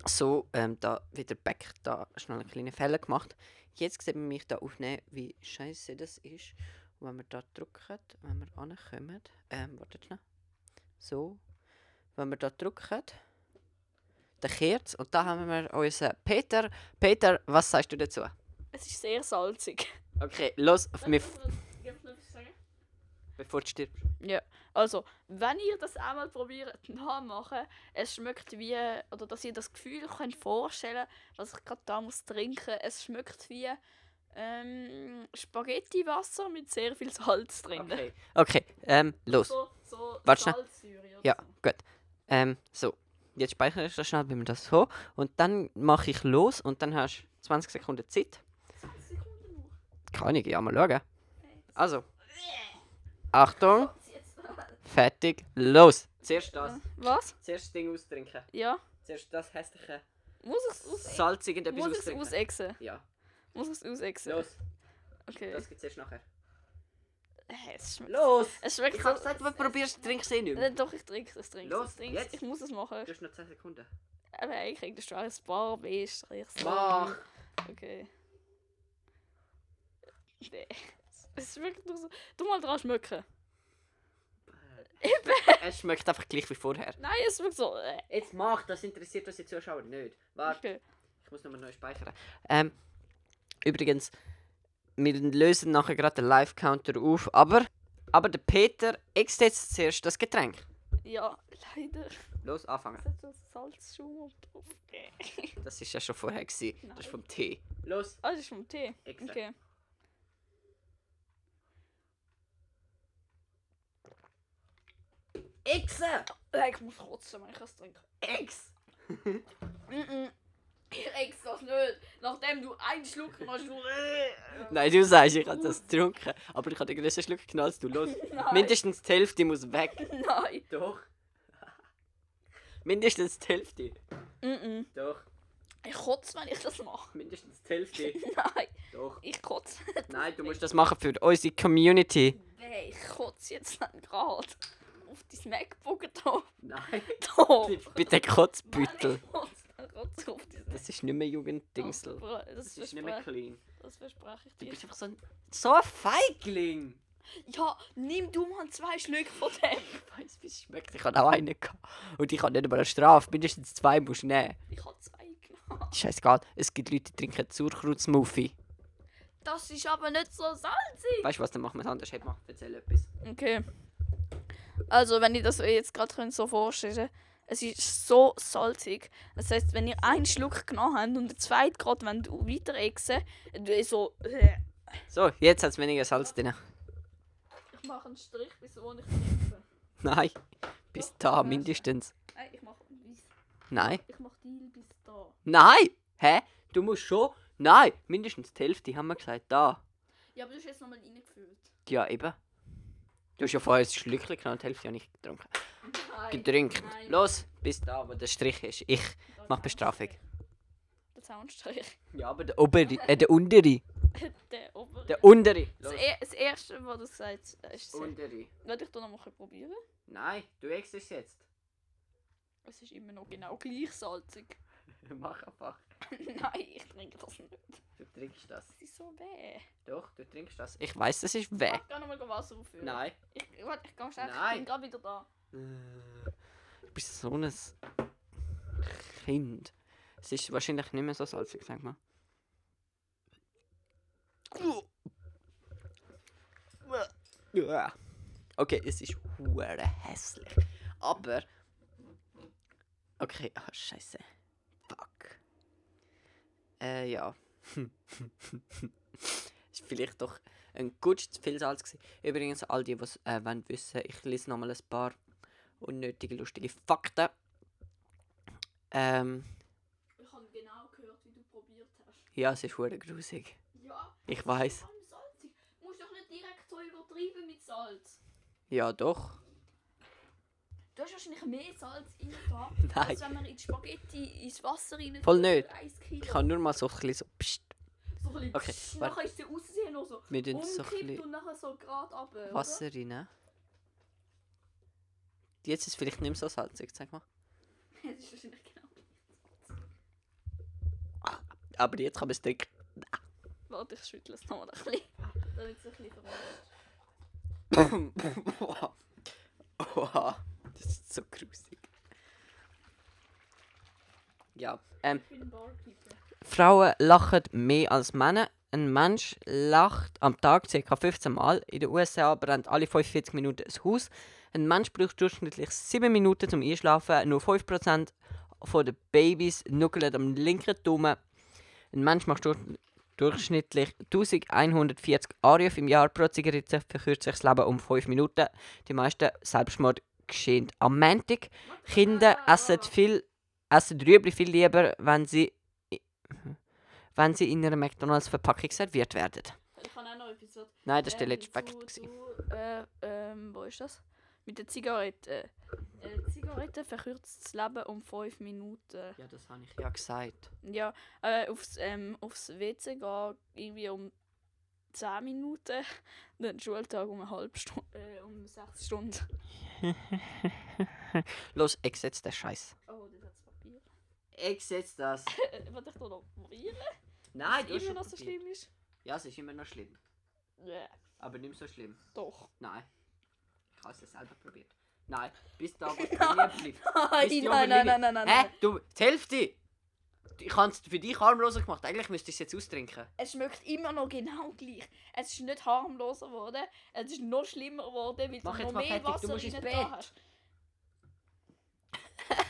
So, ähm, da wieder back, da schnell eine kleine Fälle gemacht. Jetzt sieht man mich da aufnehmen, wie scheiße das ist. Und wenn wir da drücken, wenn wir ankommen, ähm, wartet schnell. So, wenn wir da drücken, dann kehrt es und da haben wir unseren Peter. Peter, was sagst du dazu? Es ist sehr salzig. Okay, los, auf mich, Darf ich noch- darf ich noch etwas sagen? Bevor du stirbst. Also, wenn ihr das einmal probiert nachmachen, es schmeckt wie, oder dass ihr das Gefühl könnt vorstellen, was ich gerade da muss trinken, es schmeckt wie ähm, Spaghetti-Wasser mit sehr viel Salz drin. Okay, okay ähm, los. So, so Warte Ja, so. gut. Ähm, so. Jetzt speichere ich das schnell, wie wir das so. Und dann mache ich los und dann hast du 20 Sekunden Zeit. 20 Sekunden noch. Kann ich, ja mal schauen. Also, Achtung, fertig, los. Zuerst das. Was? Zuerst das Ding austrinken. Ja. Zuerst das hässliche, Muss ich es aus salzig und etwas muss ich's austrinken. ausexen? Ja, Muss ich es ausexen? los. Okay. Das gibt's erst nachher. Hey, es schmeckt. Los! Es schmeckt Ich gesagt, wenn du probierst, trinkst du eh nicht mehr. Äh, Doch, ich trinke es, trinke Los, es, trinke jetzt. Ich muss es machen. Du hast noch 10 Sekunden. Aber eigentlich kriegst du ein paar Bestrichs. Mach! Okay. Nee. Es schmeckt nur so. Du mal dran schmecken. Es schmeckt einfach gleich wie vorher. Nein, es schmeckt so. Äh. Jetzt mach, das interessiert unsere Zuschauer nicht. Warte. Okay. Ich muss nochmal neu speichern. Ähm, übrigens, wir lösen nachher gerade den Live-Counter auf, aber, aber der Peter ext jetzt zuerst das Getränk. Ja, leider. Los, anfangen. Es hat so Salzschaum drauf. Das ist ja schon vorher gewesen. Das ist vom Tee. Los. Ah, das ist vom Tee. Exakt. Okay. Exe! Äh, Ich muss kotzen, wenn ich das trinke. Ex! Mhm. Ich ex das nicht. Nachdem du einen Schluck machst, du. Äh. Nein, du sagst, ich habe das getrunken. Aber ich habe den größten Schluck als du. Los. Nein. Mindestens die Hälfte muss weg. Nein. Doch. Mindestens die Hälfte. Mhm. Doch. Ich kotze, wenn ich das mache. Mindestens die Hälfte. Nein, Doch. ich kotze. Nein, du musst das machen für unsere Community. Nee, ich kotze jetzt gerade. Auf dein MacBook da. Nein. Da. Bitte Kotzbüttel. Das ist nicht mehr Jugenddingsel. Das, Das das, ist nicht mehr clean. das verspreche ich Du dir. bist einfach so ein, so ein Feigling. Ja, nimm du mal zwei Schlücke von dem. Ich weiß, wie es schmeckt. Ich hatte auch einen. gehabt. Und ich habe nicht einmal eine Strafe. Mindestens zwei musst du nehmen. Ich habe zwei genommen. Scheißegal. Es gibt Leute, die trinken Sauerkrautsmuffin. Das ist aber nicht so salzig. Weißt du was, dann machen wir es anders. Hey, mach, erzähl etwas. Okay. Also, wenn ich das jetzt gerade so vorstellen es ist so salzig. Das heißt, wenn ihr einen Schluck genommen habt und den zweiten gerade wenn du weiter exen, du so. äh, So, jetzt hat es weniger Salz drin. Ich mache einen Strich, bis wo ich trinke. Nein, bis da mindestens. Nein, ich mache bis. Nein. Ich mache Deal bis da. Nein! Hä? Du musst schon. Nein, mindestens die Hälfte haben wir gesagt. Da. Ja, aber du hast jetzt nochmal reingefüllt. Ja, eben. Du hast ja vorher ein Schlückchen genommen, die Hälfte habe ich getrunken. Nein. Getrinkt. Nein. Los, bis da, wo der Strich ist. Ich Da mach ist Bestrafung. Der Zaunstrich. Ja, aber der obere, äh, der untere. Der obere. Der untere. das, er das erste, was du gesagt hast, ist sehr. Untere. Werde ich da noch mal probieren? Nein, du exst es jetzt. Es ist immer noch genau gleich salzig. Mach einfach. Nein, ich trinke das nicht. Du trinkst das. Das ist so weh. Doch, du trinkst das. Ich weiß, das ist weh. Ich kann nochmal Wasser auffüllen. Nein. Ich, warte, ich kann schnell. Ich Nein. bin gerade wieder da. Äh, Du bist so ein Kind. Es ist wahrscheinlich nicht mehr so salzig, sag mal. Okay, es ist hure hässlich. Aber. Okay, ah, scheiße. Äh, ja. ist vielleicht doch ein gut zu viel Salz gewesen. Übrigens, all die, die es äh, wollen wissen, ich lese nochmal ein paar unnötige, lustige Fakten. Ähm, Ich habe genau gehört, wie du probiert hast. ja, es ist hure grusig. Ja. Ich weiß. salzig. Du musst doch nicht direkt so übertreiben mit Salz. Ja, doch. Du hast wahrscheinlich mehr Salz da, Nein. als wenn man in die Spaghetti ins Wasser rein Voll nicht. Ich kann nur mal so ein bisschen so. Psst. so ein bisschen, Okay, psch, warte. nachher ist sie aussehen noch so Wir tun so ein umkippt bisschen und nachher so gerade runter. Wasser rein. Jetzt ist es vielleicht nicht mehr so salzig, sag mal. Das ist wahrscheinlich genau. Aber jetzt kann man es trinken. Warte, ich schüttle es nochmal ein bisschen. Damit es ein bisschen verrutscht. Oha. Oha. Das ist so grusig. Ja. Ähm. Frauen lachen mehr als Männer. Ein Mensch lacht am Tag ca. 15 Mal. In den USA brennt alle 45 Minuten ein Haus. Ein Mensch braucht durchschnittlich 7 Minuten zum Einschlafen. Nur 5% von den Babys nuckeln am linken Daumen. Ein Mensch macht durch, durchschnittlich 1140 Anrufe im Jahr pro Zigarette, verkürzt sich das Leben um 5 Minuten. Die meisten Selbstmord geschehen am Montag. Kinder essen viel, essen Rüebli viel lieber, wenn sie, wenn sie in einer McDonalds-Verpackung serviert werden. Ich kann auch noch etwas sagen. Nein, das war der Ähm, letzte zu, Äh, ähm, wo ist das? Mit der Zigarette. Äh, Zigarette verkürzt das Leben um 5 Minuten. Ja, das habe ich ja gesagt. Ja, äh, aufs, ähm, aufs WC gehen irgendwie um 10 Minuten. Den Schultag um eine halbe Stunde, äh, um 6 Stunden. Los, ich setze den Scheiß. Oh, das hat Papier. Ich setze das. Warte, ich da noch probieren? Nein, es hast immer schon noch so schlimm ist? Ja, es ist immer noch schlimm. Ja, Aber nicht so schlimm. doch. Nein. Ich habe es selber probiert. Nein, bis da, wo es bei mir bleibt. Nein, Bis die nein, nein, nein, nein, nein, Hä? Du, die Hälfte! Ich habe es für dich harmloser gemacht. Eigentlich müsste ich es jetzt austrinken. Es schmeckt immer noch genau gleich. Es ist nicht harmloser geworden, es ist noch schlimmer geworden, weil Mach du noch mehr fertig, du Wasser musst ins Bett. hast.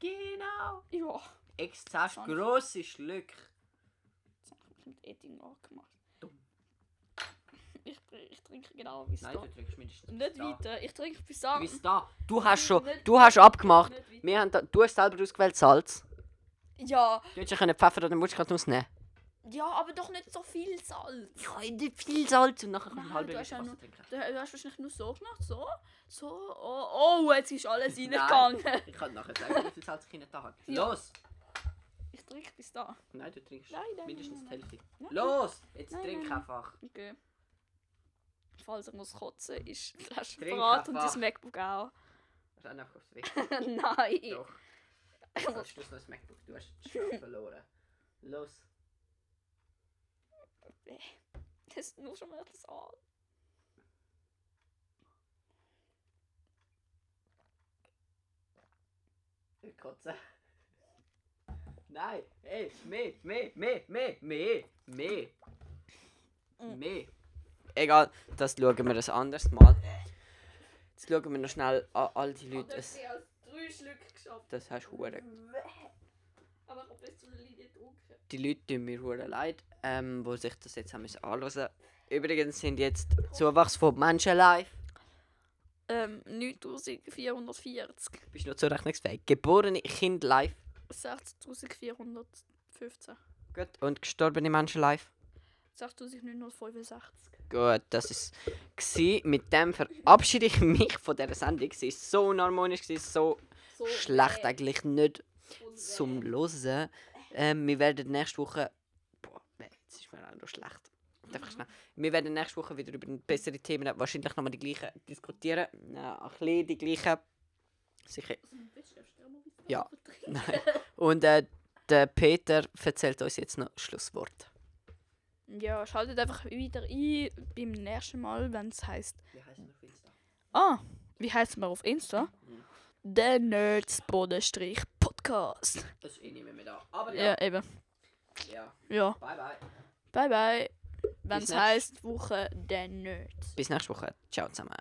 Genau. Ja, Ich zahlst Schon. grosse Schlücke. das habe ich mit Eating gemacht. Dumm. Ich, ich trinke genau bis Nein, da. du trinkst mindestens Nicht da. weiter, ich trinke bis da. Bis da. Du hast schon, du hast abgemacht. Wir haben da, du hast selber ausgewählt Salz. Ja, Du hättest ja können Pfeffer oder Mutschkat rausnehmen. ja, aber doch nicht so viel Salz. Ich habe nicht viel Salz und nachher ich Nein, halbe du hast Liter ja Wasser nur- trinken. Du, du hast wahrscheinlich nur so gemacht, so, so, oh, oh jetzt ist alles reingegangen. Ich kann nachher sagen, wie viel Salz ich da habe. Ja. Los! Ich trinke bis da. Nein, du trinkst Nein, nein, mindestens nein, die Hälfte. Nein. Los! Jetzt Nein, trink nein, nein. einfach. Okay. Falls er muss kotzen, ist die Flasche Trink bereit und einfach. das MacBook auch. Das ist auch noch aufs Weg. Nein. Doch. Jetzt hast du noch das MacBook. Du hast es schon verloren. Los. Das ist nur schon mal das an. Ich kotze. Nein, ey, mehr, mehr, mehr, mehr, mehr, mehr. Mehr. Egal, das schauen wir ein anderes Mal. Jetzt schauen wir noch schnell an all die Leute. Es, als drei Schlücke geschafft. das hast du hure. Aber ich habe bis zu einer Linie getrunken. Die Leute tun mir hure leid, ähm, die sich das jetzt haben müssen anhören. Übrigens sind jetzt Zuwachs von Menschen live. Ähm, 9440. Bist du noch zurechnungsfähig? Geborene Kind live. 6415. Gut. Und gestorbene Menschen live. 6965. Gut, das ist gsi. Mit dem verabschiede ich mich von dieser Sendung. Sie ist so unharmonisch, so So schlecht äh, eigentlich nicht und zum äh, Hören. Ähm, wir werden nächste Woche. Boah, nee, jetzt ist mir auch noch schlecht. Einfach schnell. Wir werden nächste Woche wieder über bessere Themen wahrscheinlich nochmal die gleichen diskutieren. Ja, ein bisschen die gleichen. Sicher. Ja. Nein. Und äh, der Peter erzählt uns jetzt noch Schlusswort. Ja, schaltet einfach wieder ein beim nächsten Mal, wenn es heißt. Wie heißt noch Insta? Ah, wie heißt man auf Insta? Mhm. Der Nerds Bodenstrich Podcast. Das ist eh nicht mehr mit da. Aber Ja, ja. eben. ja. Ja, Bye bye. bye bye. Wenn es heißt Woche der Nerds. Bis nächste Woche. Ciao zusammen.